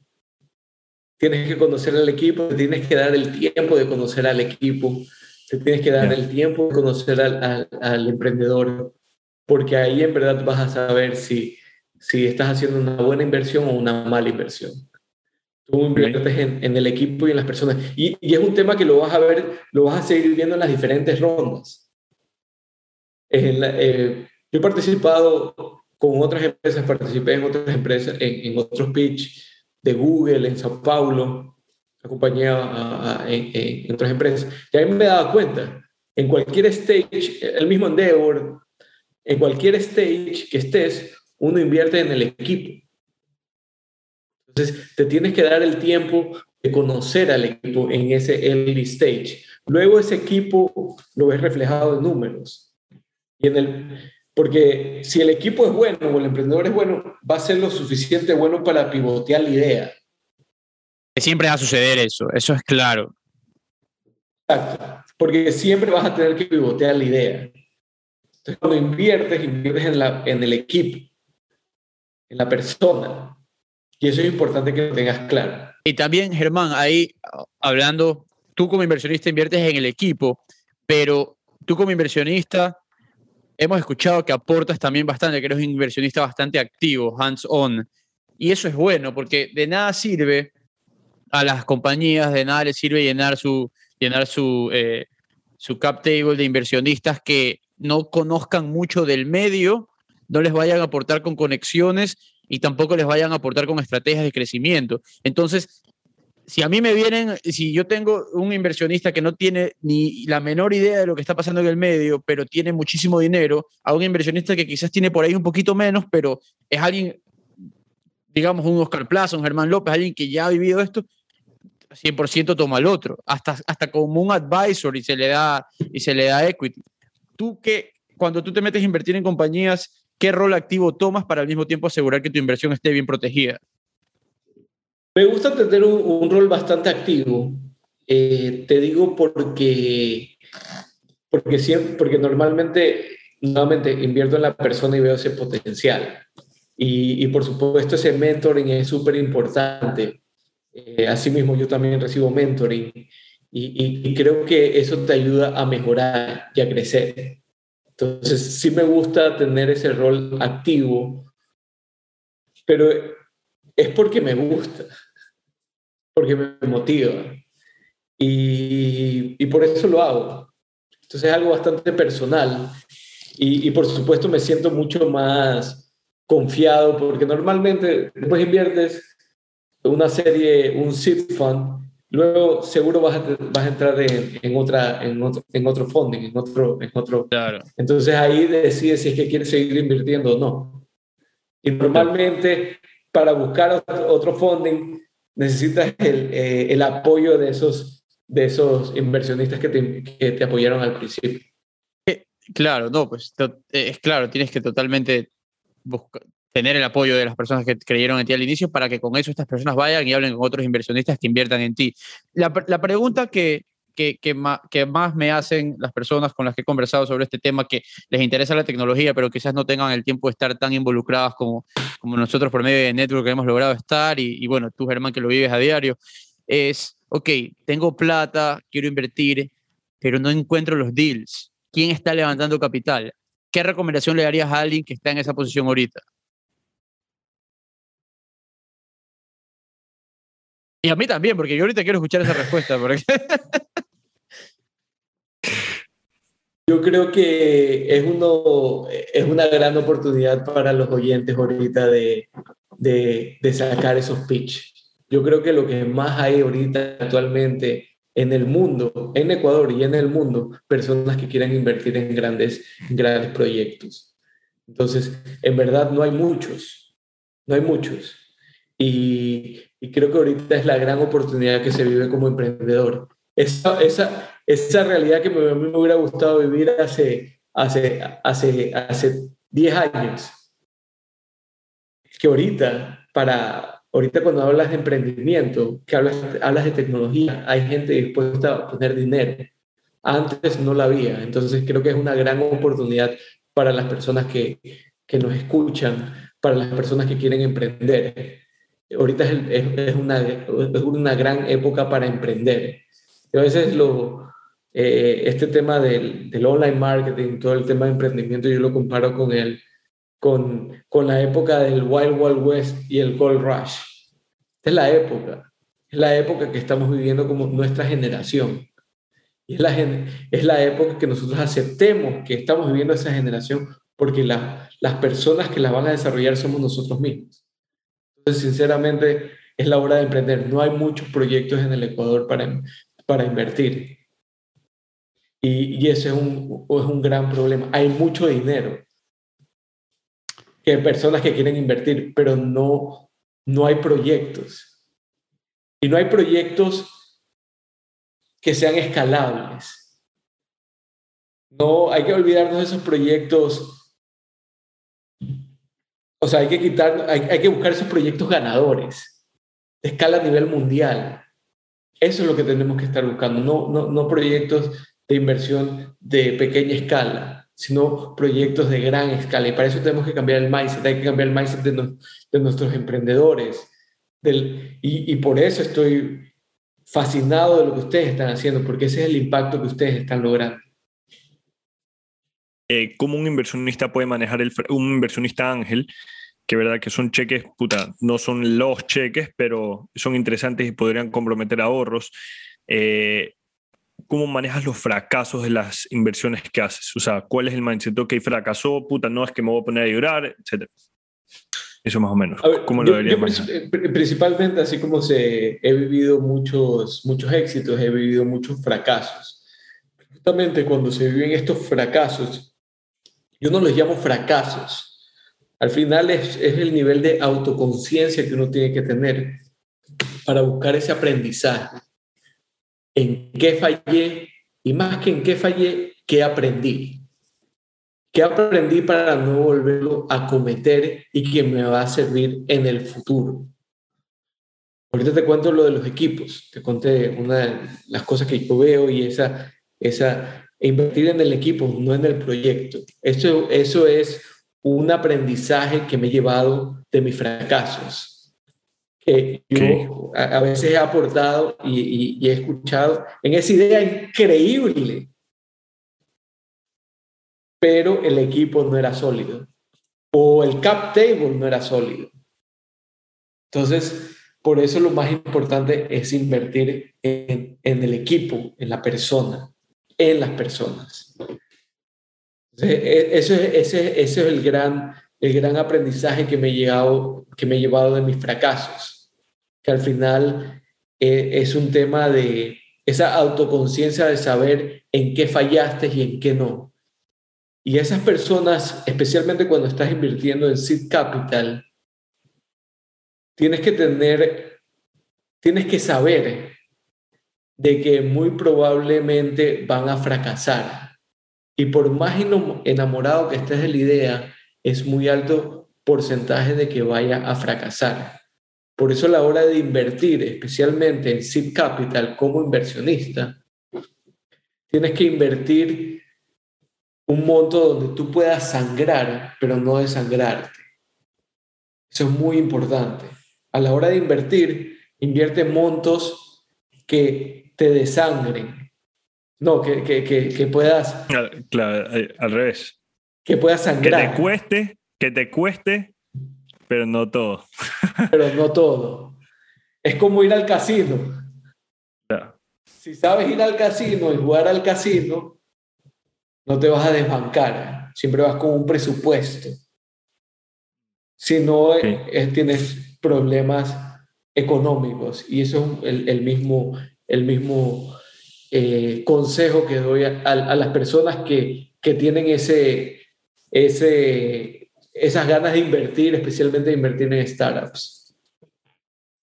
Tienes que conocer al equipo, te tienes que dar el tiempo de conocer al equipo, te tienes que dar el tiempo de conocer al, al- al emprendedor, porque ahí en verdad vas a saber si, si estás haciendo una buena inversión o una mala inversión. Tú inviertes en, en el equipo y en las personas. Y, y es un tema que lo vas a ver, lo vas a seguir viendo en las diferentes rondas. En la- eh, yo he participado con otras empresas, participé en otras empresas, en, en otros pitch de Google en Sao Paulo, acompañé a, a- a- en, en otras empresas, y ahí me dado cuenta, en cualquier stage, el mismo Endeavor, en cualquier stage que estés, uno invierte en el equipo. Entonces, te tienes que dar el tiempo de conocer al equipo en ese early stage. Luego ese equipo lo ves reflejado en números. Y en el, porque si el equipo es bueno o el emprendedor es bueno, va a ser lo suficiente bueno para pivotear la idea. Siempre va a suceder eso, eso es claro. Exacto. Porque siempre vas a tener que pivotear la idea. Entonces, cuando inviertes, inviertes en, la, en el equipo, en la persona. Y eso es importante que lo tengas claro. Y también, Germán, ahí hablando, tú como inversionista inviertes en el equipo, pero tú como inversionista hemos escuchado que aportas también bastante, que eres un inversionista bastante activo, hands-on. Y eso es bueno, porque de nada sirve a las compañías, de nada les sirve llenar su, llenar su, eh, su cap table de inversionistas que no conozcan mucho del medio, no les vayan a aportar con conexiones y tampoco les vayan a aportar con estrategias de crecimiento. Entonces, si a mí me vienen, si yo tengo un inversionista que no tiene ni la menor idea de lo que está pasando en el medio, pero tiene muchísimo dinero, a un inversionista que quizás tiene por ahí un poquito menos, pero es alguien, digamos, un Oscar Plaza, un Germán López, alguien que ya ha vivido esto, 100% toma el otro, hasta, hasta como un advisor y se le da, y se le da equity. Tú que, cuando tú te metes a invertir en compañías, ¿qué rol activo tomas para al mismo tiempo asegurar que tu inversión esté bien protegida? Me gusta tener un, rol bastante activo. Eh, te digo porque, porque, siempre, porque normalmente, nuevamente, invierto en la persona y veo ese potencial. Y, por supuesto, ese mentoring es súper importante. Eh, asimismo, yo también recibo mentoring y creo que eso te ayuda a mejorar y a crecer. Entonces, sí me gusta tener ese rol activo, pero es porque me gusta, porque me motiva. Y, por eso lo hago. Entonces es algo bastante personal. Y, y, por supuesto me siento mucho más confiado porque normalmente después inviertes una serie, un seed fund, luego seguro vas a, vas a entrar en, en, otra, en, otro, en otro funding, en otro, en otro. Claro. Entonces ahí decides si es que quieres seguir invirtiendo o no. Y normalmente para buscar otro, funding necesitas el, eh, el, apoyo de esos, de esos inversionistas que te, que te apoyaron al principio. Claro, no, pues es claro, tienes que totalmente buscar, tener el apoyo de las personas que creyeron en ti al inicio para que con eso estas personas vayan y hablen con otros inversionistas que inviertan en ti. La, la pregunta que, que, que, más, que, más, me hacen las personas con las que he conversado sobre este tema, que les interesa la tecnología, pero quizás no tengan el tiempo de estar tan involucradas como, como nosotros por medio de Network hemos logrado estar, y, y bueno, tú Germán que lo vives a diario, es, ok, tengo plata, quiero invertir, pero no encuentro los deals. ¿Quién está levantando capital? ¿Qué recomendación le darías a alguien que está en esa posición ahorita? Y a mí también, porque yo ahorita quiero escuchar esa respuesta. Porque... (laughs) Yo creo que es, uno, es una gran oportunidad para los oyentes ahorita de, de, de sacar esos pitch. Yo creo que lo que más hay ahorita actualmente en el mundo, en Ecuador y en el mundo, personas que quieran invertir en grandes, grandes proyectos. Entonces, en verdad no hay muchos, no hay muchos. Y, y, creo que ahorita es la gran oportunidad que se vive como emprendedor. Esa, esa, esa realidad que me, me hubiera gustado vivir hace, hace, hace, hace 10 años. Que ahorita, para, ahorita cuando hablas de emprendimiento, que hablas, hablas de tecnología, hay gente dispuesta a poner dinero. Antes no la había. Entonces creo que es una gran oportunidad para las personas que, que nos escuchan, para las personas que quieren emprender ahorita es, es, una, es, una, gran época para emprender. Yo a veces lo, eh, este tema del, del, online marketing, todo el tema de emprendimiento, yo lo comparo con, el, con, con la época del Wild Wild West y el Gold Rush. Esta es la época, es la época que estamos viviendo como nuestra generación. Y es la, es la época que nosotros aceptemos que estamos viviendo esa generación porque la, las personas que la van a desarrollar somos nosotros mismos. Sinceramente, es la hora de emprender. No hay muchos proyectos en el Ecuador para, para invertir. Y, y es un, es un gran problema. Hay mucho dinero. Que hay personas que quieren invertir, pero no, no hay proyectos. Y no hay proyectos que sean escalables. No, hay que olvidarnos de esos proyectos o sea, hay que quitar, hay, hay, que buscar esos proyectos ganadores, de escala a nivel mundial. Eso es lo que tenemos que estar buscando, no, no, no proyectos de inversión de pequeña escala. sino proyectos de gran escala. Y para eso tenemos que cambiar el mindset, hay que cambiar el mindset de, no- de nuestros emprendedores. Del, y, y por eso estoy fascinado de lo que ustedes están haciendo, porque ese es el impacto que ustedes están logrando. Eh, cómo un inversionista puede manejar el, un inversionista ángel, que verdad que son cheques, puta, no son los cheques, pero son interesantes y podrían comprometer ahorros. Eh, ¿Cómo manejas los fracasos de las inversiones que haces? O sea, ¿cuál es el mindset? Ok, fracasó, puta, no es que me voy a poner a llorar, etcétera. Eso más o menos. Ver, ¿Cómo yo- lo yo manejar? princip- pri- principalmente, así como se, he vivido muchos, muchos éxitos, he vivido muchos fracasos. Justamente cuando se viven estos fracasos, yo no los llamo fracasos. Al final es, el nivel de autoconciencia que uno tiene que tener para buscar ese aprendizaje. ¿En qué fallé? Y más que en qué fallé, ¿qué aprendí? ¿Qué aprendí para no volverlo a cometer y que me va a servir en el futuro? Ahorita te cuento lo de los equipos. Te conté una de las cosas que yo veo y esa, esa invertir en el equipo, no en el proyecto. Eso, eso es un aprendizaje que me he llevado de mis fracasos. Que yo a, a veces he aportado y, y- y he escuchado en esa idea increíble pero el equipo no era sólido o el cap table no era sólido. Entonces, por eso lo más importante es invertir en, en el equipo, en la persona, en las personas. Entonces, e- eso es, ese, ese es el gran, el gran aprendizaje que me, he llevado, que me he llevado de mis fracasos, que al final eh, es un tema de esa autoconciencia de saber en qué fallaste y en qué no. Y esas personas, especialmente cuando estás invirtiendo en seed capital, tienes que tener, tienes que saber de que muy probablemente van a fracasar. Y por más enamorado que estés de la idea, es muy alto porcentaje de que vaya a fracasar. Por eso a la hora de invertir, especialmente en seed capital como inversionista, tienes que invertir un monto donde tú puedas sangrar, pero no desangrarte. Eso es muy importante. A la hora de invertir, invierte montos que te desangren. No, que, que, que, que puedas, Ah, Claro, eh, al revés. que puedas Que sangrar, te cueste, que te cueste, pero no todo. (laughs) pero no todo. Es como ir al casino. Claro. Si sabes ir al casino y jugar al casino, no te vas a desbancar. Siempre vas con un presupuesto. Si no, eh, tienes problemas económicos. Y eso es el, el mismo, el mismo eh, consejo que doy a, a- a las personas que, que tienen ese, ese, esas ganas de invertir, especialmente de invertir en startups,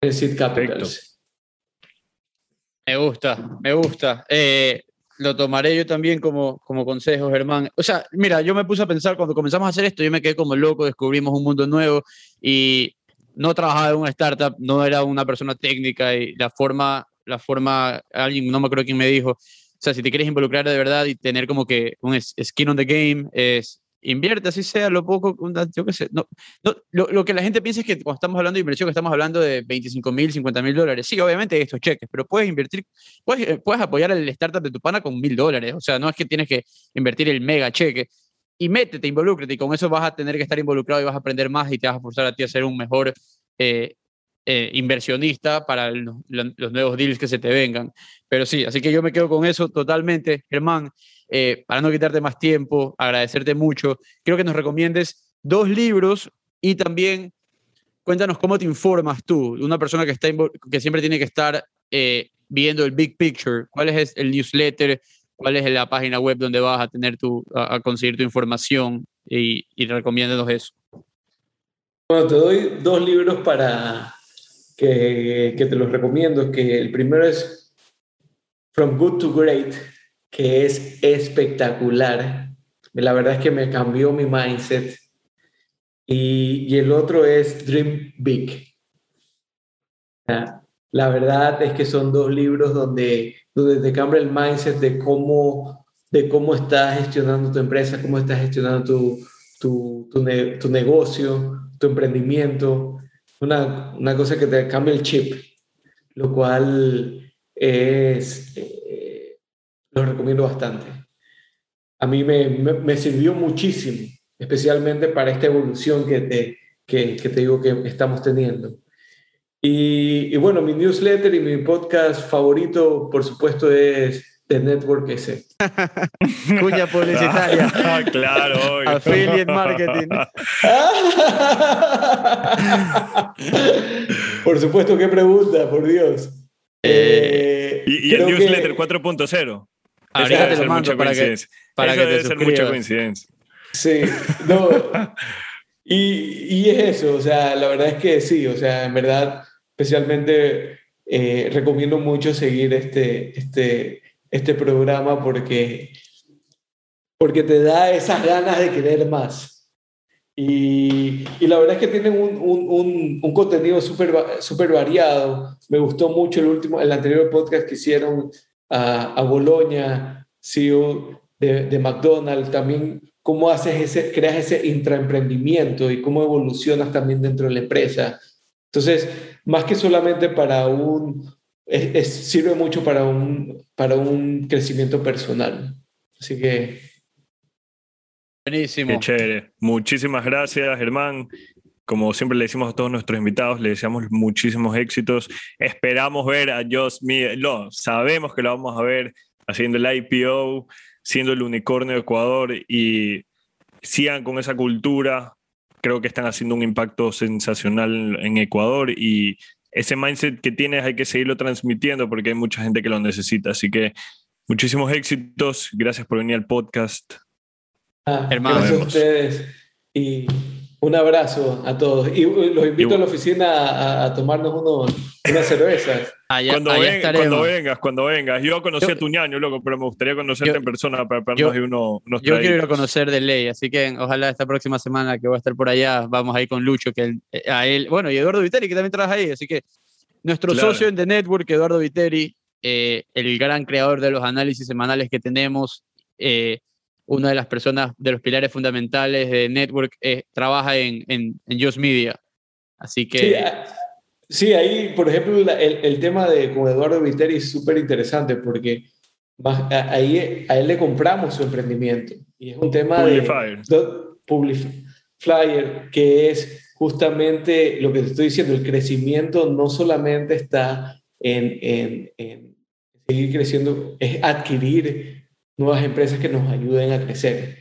en seed capitals. Me gusta, me gusta. Eh, lo tomaré yo también como, como consejo, Germán. O sea, mira, yo me puse a pensar cuando comenzamos a hacer esto, yo me quedé como loco, descubrimos un mundo nuevo y no trabajaba en una startup, no era una persona técnica y la forma, la forma, alguien, no me acuerdo quién me dijo, o sea, si te quieres involucrar de verdad y tener como que un skin on the game, es invierte así sea lo poco, yo qué sé, no, no, lo, que la gente piensa es que cuando estamos hablando de inversión, que estamos hablando de 25 mil, 50 mil dólares. Sí, obviamente estos cheques, pero puedes invertir, puedes, eh, puedes apoyar el startup de tu pana con mil dólares. O sea, no es que tienes que invertir el mega cheque. Y métete, involúcrate, y con eso vas a tener que estar involucrado y vas a aprender más y te vas a forzar a ti a ser un mejor eh, eh, inversionista para los nuevos deals que se te vengan. Pero sí, así que yo me quedo con eso totalmente, Germán. Eh, para no quitarte más tiempo, agradecerte mucho. Quiero que nos recomiendes dos libros y también cuéntanos cómo te informas tú, una persona que, está que siempre tiene que estar eh, viendo el big picture. ¿Cuál es el newsletter? ¿Cuál es la página web donde vas a tener tu, a conseguir tu información? Y, y recomiéndanos eso. Bueno, te doy dos libros para que, te los recomiendo. Que el primero es From Good to Great, que es espectacular. La verdad es que me cambió mi mindset. Y, y el otro es Dream Big. Ah, La verdad es que son dos libros donde, donde te cambia el mindset de cómo de cómo estás gestionando tu empresa, cómo estás gestionando tu, tu, tu negocio, tu emprendimiento, una, una cosa que te cambia el chip, lo cual es, eh, lo recomiendo bastante. A mí me, me, sirvió muchísimo, especialmente para esta evolución que te, que, te digo que estamos teniendo. Y bueno, mi newsletter y mi podcast favorito, por supuesto, es The Network S. (laughs) Cuña publicitaria. Ah, (laughs) claro, obvio. Affiliate marketing. (laughs) por supuesto, qué pregunta, por Dios. Eh, Eh, Y, y el creo que- newsletter 4.0. Ahorita te lo ser mando mucha para que, coincidencia. para Eso que te debe ser mucha coincidencia. Sí, no. Y, y es eso, o sea, la verdad es que sí, o sea, en verdad, especialmente eh, recomiendo mucho seguir este, este, este programa porque, porque te da esas ganas de querer más. Y, y la verdad es que tienen un, un, un, contenido súper súper variado. Me gustó mucho el último, el anterior podcast que hicieron a, a Boloña, CEO de, de McDonald's, también cómo haces ese, creas ese intraemprendimiento y cómo evolucionas también dentro de la empresa. Entonces, más que solamente para un, es- es- sirve mucho para un, para un crecimiento personal. Así que, Buenísimo. Qué chévere. Muchísimas gracias, Germán. Como siempre le decimos a todos nuestros invitados, le deseamos muchísimos éxitos. Esperamos ver a Miguel. No, sabemos que lo vamos a ver haciendo el IPO, siendo el unicornio de Ecuador y sigan con esa cultura. Creo que están haciendo un impacto sensacional en Ecuador y ese mindset que tienes hay que seguirlo transmitiendo porque hay mucha gente que lo necesita. Así que muchísimos éxitos. Gracias por venir al podcast. ah, Hermano, gracias a ustedes y un abrazo a todos. Y uh, los invito Y- a la oficina a, a tomarnos unos, unas cervezas. (laughs) Allá, cuando, allá ven- estaremos. cuando vengas, cuando vengas. Yo conocí Yo- a tu ñaño, loco, pero me gustaría conocerte Yo- en persona para yo- perdernos ahí uno- unos Yo quiero ir a conocer de ley, así que ojalá esta próxima semana que voy a estar por allá, vamos ahí con Lucho, que él- eh, a él, bueno, y Eduardo Viteri, que también trabaja ahí, así que nuestro Claro. socio en The Network, Eduardo Viteri, eh, el gran creador de los análisis semanales que tenemos, eh, una de las personas, de los pilares fundamentales de Network, eh, trabaja en, en, en Just Media. Así que Sí, ah, sí, ahí, por ejemplo, la- el, el tema de con Eduardo Viteri es súper interesante porque más- a- ahí a él le compramos su emprendimiento y es un tema Publifier. de do- Publiflyer, que es justamente lo que te estoy diciendo, el crecimiento no solamente está en, en- en seguir creciendo, es adquirir nuevas empresas que nos ayuden a crecer.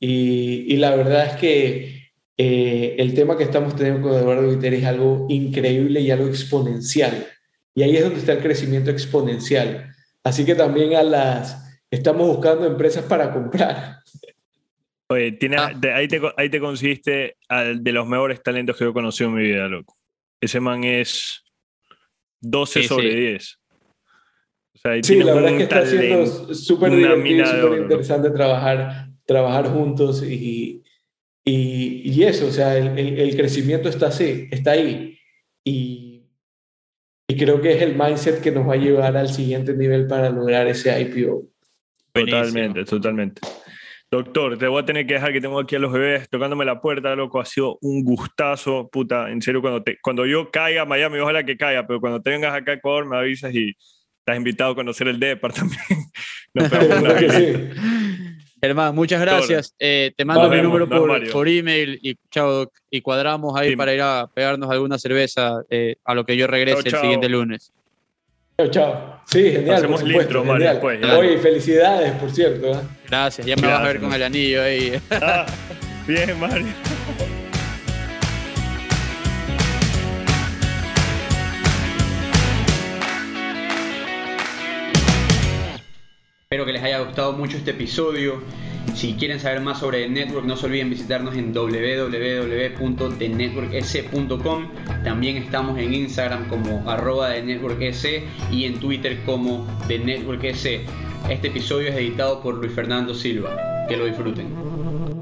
Y, y la verdad es que eh, el tema que estamos teniendo con Eduardo Viteri es algo increíble y algo exponencial. Y ahí es donde está el crecimiento exponencial. Así que también a las, estamos buscando empresas para comprar. Oye, tiene- Ah. te- ahí, te, ahí te conseguiste al de los mejores talentos que yo he conocido en mi vida, loco. Ese man es 12 Sí, sobre sí. 10. Sea, Sí, tiene la verdad es que está siendo súper divertido súper interesante trabajar, trabajar juntos y, y, y eso, o sea, el, el- el crecimiento está así, está ahí. Y, y creo que es el mindset que nos va a llevar al siguiente nivel para lograr ese IPO. Totalmente, totalmente. Doctor, te voy a tener que dejar que tengo aquí a los bebés tocándome la puerta, loco. Ha sido un gustazo, puta. En serio, cuando, te, cuando yo caiga a Miami, ojalá que caiga, pero cuando te vengas acá a Ecuador, me avisas y estás invitado a conocer el Depar también. (laughs) Nos vez. sí. Germán, muchas gracias. Eh, te mando mi vemos, número por, email y chao, y cuadramos ahí Sí. para ir a pegarnos alguna cerveza eh, a lo que yo regrese Chao, chao. el siguiente lunes. Chao, chao. Sí, genial. Hacemos por el supuesto, intro, Mario, genial. después, ya. Oye, felicidades, por cierto. ¿eh? Gracias, ya me vas a ver Gracias, con el anillo ahí. Ah, bien, Mario. (laughs) Espero que les haya gustado mucho este episodio. Si quieren saber más sobre The Network, no se olviden visitarnos en www.thenetworks.com. También estamos en Instagram como arroba de NetworkS y en Twitter como The Network S. Este episodio es editado por Luis Fernando Silva. Que lo disfruten.